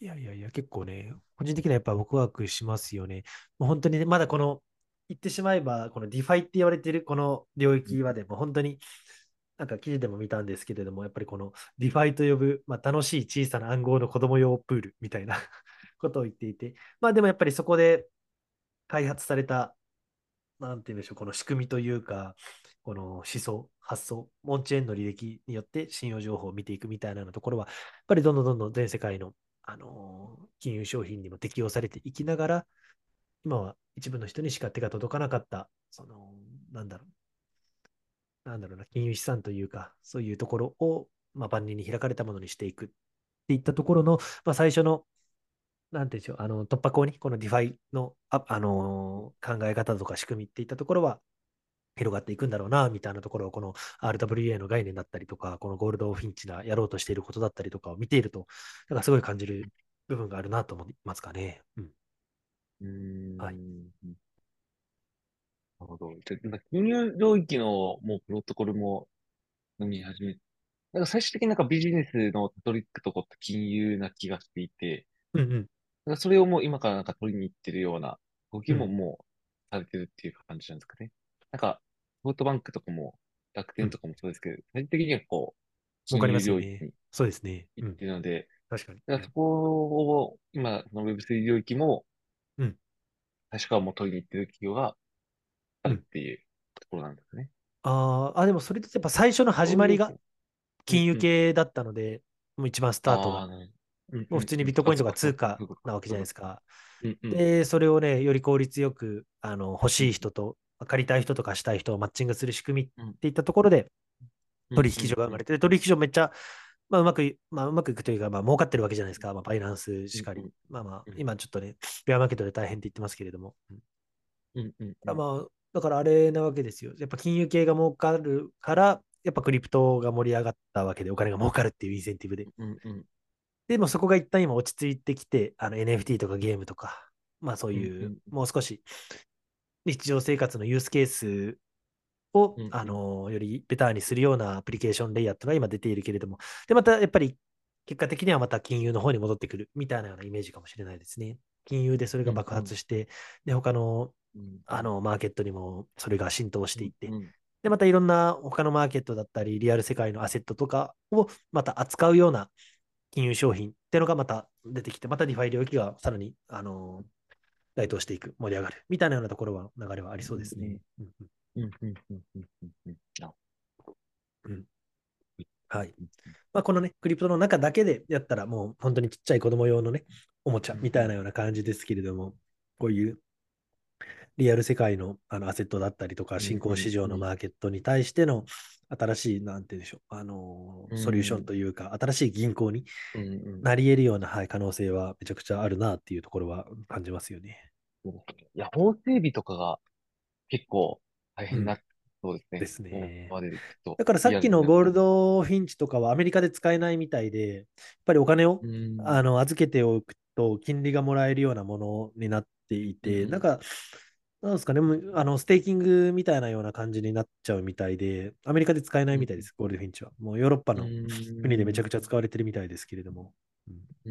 いやいやいや、結構ね、個人的にはやっぱ僕ワークしますよね。もう本当にね、まだこの言ってしまえば、この DeFi って言われているこの領域はでも本当に、なんか記事でも見たんですけれども、やっぱりこのDeFi と呼ぶ、まあ、楽しい小さな暗号の子供用プールみたいな ことを言っていて、まあでもやっぱりそこで開発された、なんて言うんでしょう、この仕組みというか、この思想、発想、オンチェーンの履歴によって信用情報を見ていくみたいなところは、やっぱりどんどんどんどん全世界の、あのー、金融商品にも適用されていきながら、今は一部の人にしか手が届かなかった、その、なんだろう、なんだろうな、金融資産というか、そういうところを、まあ、万人に開かれたものにしていくっていったところの、まあ、最初の、なんていうんでしょう、あの突破口に、この DeFi のあ、あのー、考え方とか仕組みっていったところは、広がっていくんだろうな、みたいなところを、この RWA の概念だったりとか、この Goldfinch がやろうとしていることだったりとかを見ていると、なんかすごい感じる部分があるなと思いますかね。うん。うん。はい。なるほど。じゃ、なんか金融領域のもうプロトコルも飲み始め、なんか最終的になんかビジネスのたどり着くとこって金融な気がしていて、うんうん。なんかそれをもう今からなんか取りに行ってるような動きうん。ももうされてるっていう感じなんですかね。なんか、ソフトバンクとかも楽うん。天とかもそうですけど、最終的にはこう、金わかりま融すよね。そうですね。行っうん。てるので、確かに。だからそうん。こを今、その Web3 領域もうん。確かもう取りに行ってる企業があうん。るっていうところなんですね。あーあ、でもそれとやっぱ最初の始まりが金融うん。系だったので、もう一番スタートが。もう普通にビットコインとか通貨。なわけじ。ゃないですか。で、それをね、より効率よく、あの、欲うんしい人と、借りたい人とかしたい人をマッチングする仕組みっうん。ていったところで、うん取引。所が生まれて、で取引所めっちゃ、まあ、うまくい、まあ、うまくいくというか、まあ、儲かってるわけじゃないですか。まあ、バイナンスしかり。まあまあ、うん。今ちょっとね、ベアマーケットで大変って言ってますけれども。うんうんうんうん。まあ、だからあれなわけですよ。やっぱ金融系が儲かるから、やっぱクリプトが盛り上がったわけで、お金が儲かるっていうインセンティブで。うんうんでもそこが一旦今落ち着いてきて、あの NFT とかゲームとか、まあそういう、うんうん。もう少し日常生活のユースケースを、うんうん。あの、よりベターにするようなアプリケーションレイヤーっていうのが今出ているけれども、で、またやっぱり結果的にはまた金融の方に戻ってくるみたいなようなイメージかもしれないですね。金融でそれが爆うんうん。発して、で、他の、うん。あの、マーケットにもそれが浸透していって、うんうん。で、またいろんな他のマーケットだったり、リアル世界のアセットとかをまた扱うような金融商品っていうのがまた出てきて、また DeFi 領域がさらに、あの台頭していく、盛り上がるみたいなようなところは流れはありそうですね。はい。まあ、このね、クリプトの中だけでやったら、もう本当にちっちゃい子供用のね、おもちゃみたいなような感じですけれども、こういうリアル世界のあのアセットだったりとか、新興市場のマーケットに対しての新しい、なんて言うんでしょう、あのうソリューションんというか、新しい銀行にうんうん。なり得るような、はい、可能性はめちゃくちゃあるなっていうところは感じますよね。いや、法整備とかが結構大うん。変になってそうですね。ですね。だからさっきのゴールリドフィンチとかはアメリカで使えないみたいで、やっぱりお金をうん。あの預けておくと金利がもらえるようなものになっていて、うん。なんか、なんですかね、もうあのステーキングみたいなような感じになっちゃうみたいで、アメリカで使えないみたいです、ゴールドフィンチは。もうヨーロッパの国でめちゃくちゃ使われてるみたいですけれども。そう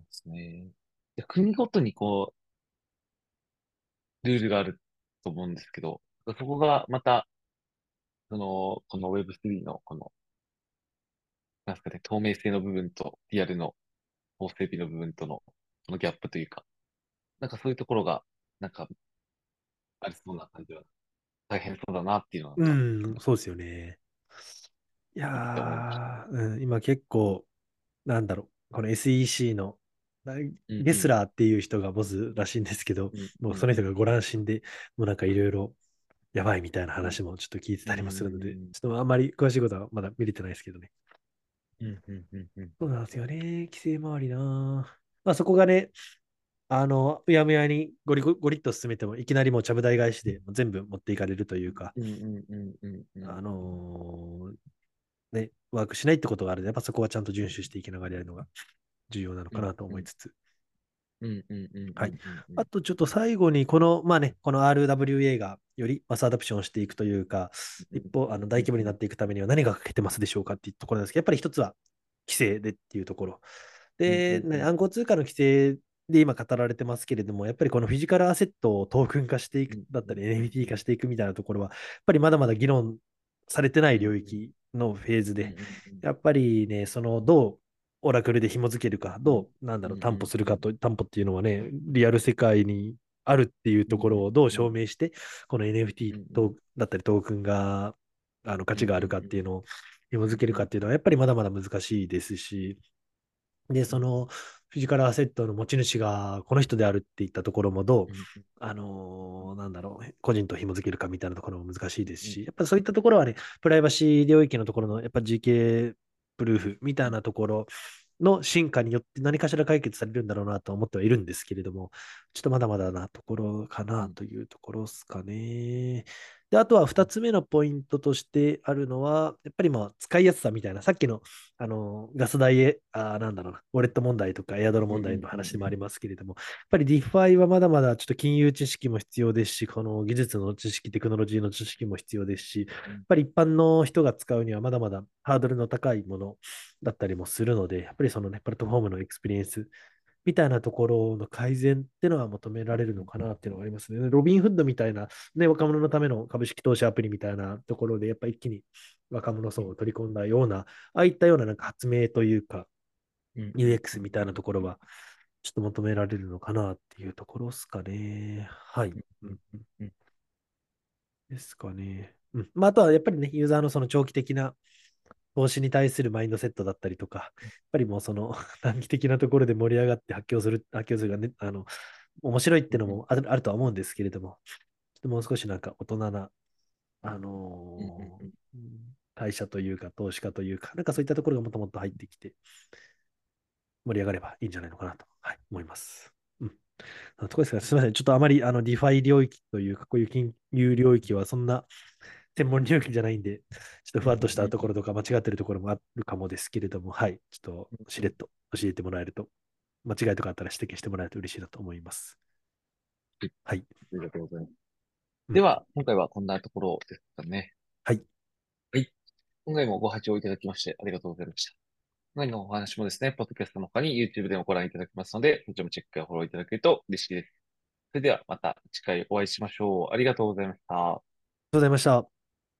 ですね。国ごとにこう、ルールがあると思うん。ですけど、そこがまた、その、この Web3 のこの、なん。ですかね、透明性の部分とリアルの法整備の部分との、このギャップというか、なんかそういうところが、なんか、ありそうな感じは、大変そうだなっていうのは、うなんそうですよね。いやうん、今結構、なんだろう、この SEC の、ゲスラーっていう人がボスらしいんですけど、うんもうその人がごうん乱心で、もうなんかいろいろやばいみたいな話もちょっと聞いてたりもするので、うんちょっとあんまり詳しいことはまだ見れてないですけどね。うんうんうんうんそうなんですよね。規制周りなまあそこがね、あの、うやむやにゴリゴゴリッと進めても、いきなりもうちゃぶ台返しで全部持っていかれるというか、うんうんうんうんうんあのーね、ワークしないってことがあるので、やっぱそこはちゃんと遵守していきながらやるのが重要なのかなと思いつつ。はいうんあとちょっと最後に、この、まあね、この RWA がよりマスアダプションしていくというか、うん一方、あの大規模になっていくためには何が欠けてますでしょうかっていうところなんですけど、やっぱり一つは規制でっていうところ。で、うんうんうんね暗号通貨の規制で今語られてますけれども、やっぱりこのフィジカルアセットをトークン化していくだったり、NFT 化していくみたいなところは、やっぱりまだまだ議論されてない領域のフェーズで、やっぱりね、そのどうオラクルで紐付けるか、どう、なんだろう、うん担保するかと、担保っていうのはね、リアル世界にあるっていうところをどう証明して、この NFT とだったりトークンが、あの価値があるかっていうのを紐付けるかっていうのは、やっぱりまだまだ難しいですし、で、そのフィジカルアセットの持ち主がこの人であるっていったところもどう、あのーなんだろう、個人と紐付けるかみたいなところも難しいですし、うんやっぱりそういったところはね、プライバシー領域のところの、やっぱ GK プルーフみたいなところの進化によって何かしら解決されるんだろうなと思ってはいるんですけれども、ちょっとまだまだなところかなというところですかね。で、あとは2つ目のポイントとしてあるのは、やっぱりまあ使いやすさみたいな、さっきのあのガス代へ、あーなんだろうな、ウォレット問題とかエアドロ問題の話でもありますけれども、やっぱり DeFi はまだまだちょっと金融知識も必要ですし、この技術の知識、テクノロジーの知識も必要ですし、やっぱり一般の人が使うにはまだまだハードルの高いものだったりもするので、やっぱりそのね、プラットフォームのエクスペリエンスみたいなところの改善っていうのは求められるのかなっていうのがありますね。ロビンフッドみたいな、ね、若者のための株式投資アプリみたいなところで、やっぱ一気に若者層を取り込んだような、ああいったようななんか発明というか、UX みたいなところは、ちょっと求められるのかなっていうところですかね。はい。うんうんうんですかね。うん。まあ、あとはやっぱりね、ユーザーのその長期的な投資に対するマインドセットだったりとか、やっぱりもうその 短期的なところで盛り上がって発狂する、発狂するがね、あの、面白いっていうのもあるあるとは思うんですけれども、ちょっともう少しなんか大人な、あのーうん会社というか投資家というか、なんかそういったところがもっともっと入ってきて、盛り上がればいいんじゃないのかなと、はい、思います。うん。ところですが、すみません。ちょっとあまりあの DeFi 領域というか、こういう金融領域はそんな専門領域じゃないんで、ちょっとふわっとしたところとか間違ってるところもあるかもですけれども、はい。ちょっとしれっと教えてもらえると、間違いとかあったら指摘してもらえると嬉しいなと思います。はい。ありがとうございます。うんでは、今回はこんなところですかね。はい。はい。今回もご拝聴いただきましてありがとうございました。今回のお話もですね、ポッドキャストの他に YouTube でもご覧いただけますので、そちらもチェックやフォローいただけると嬉しいです。それではまた次回お会いしましょう。ありがとうございました。ありがとうございました。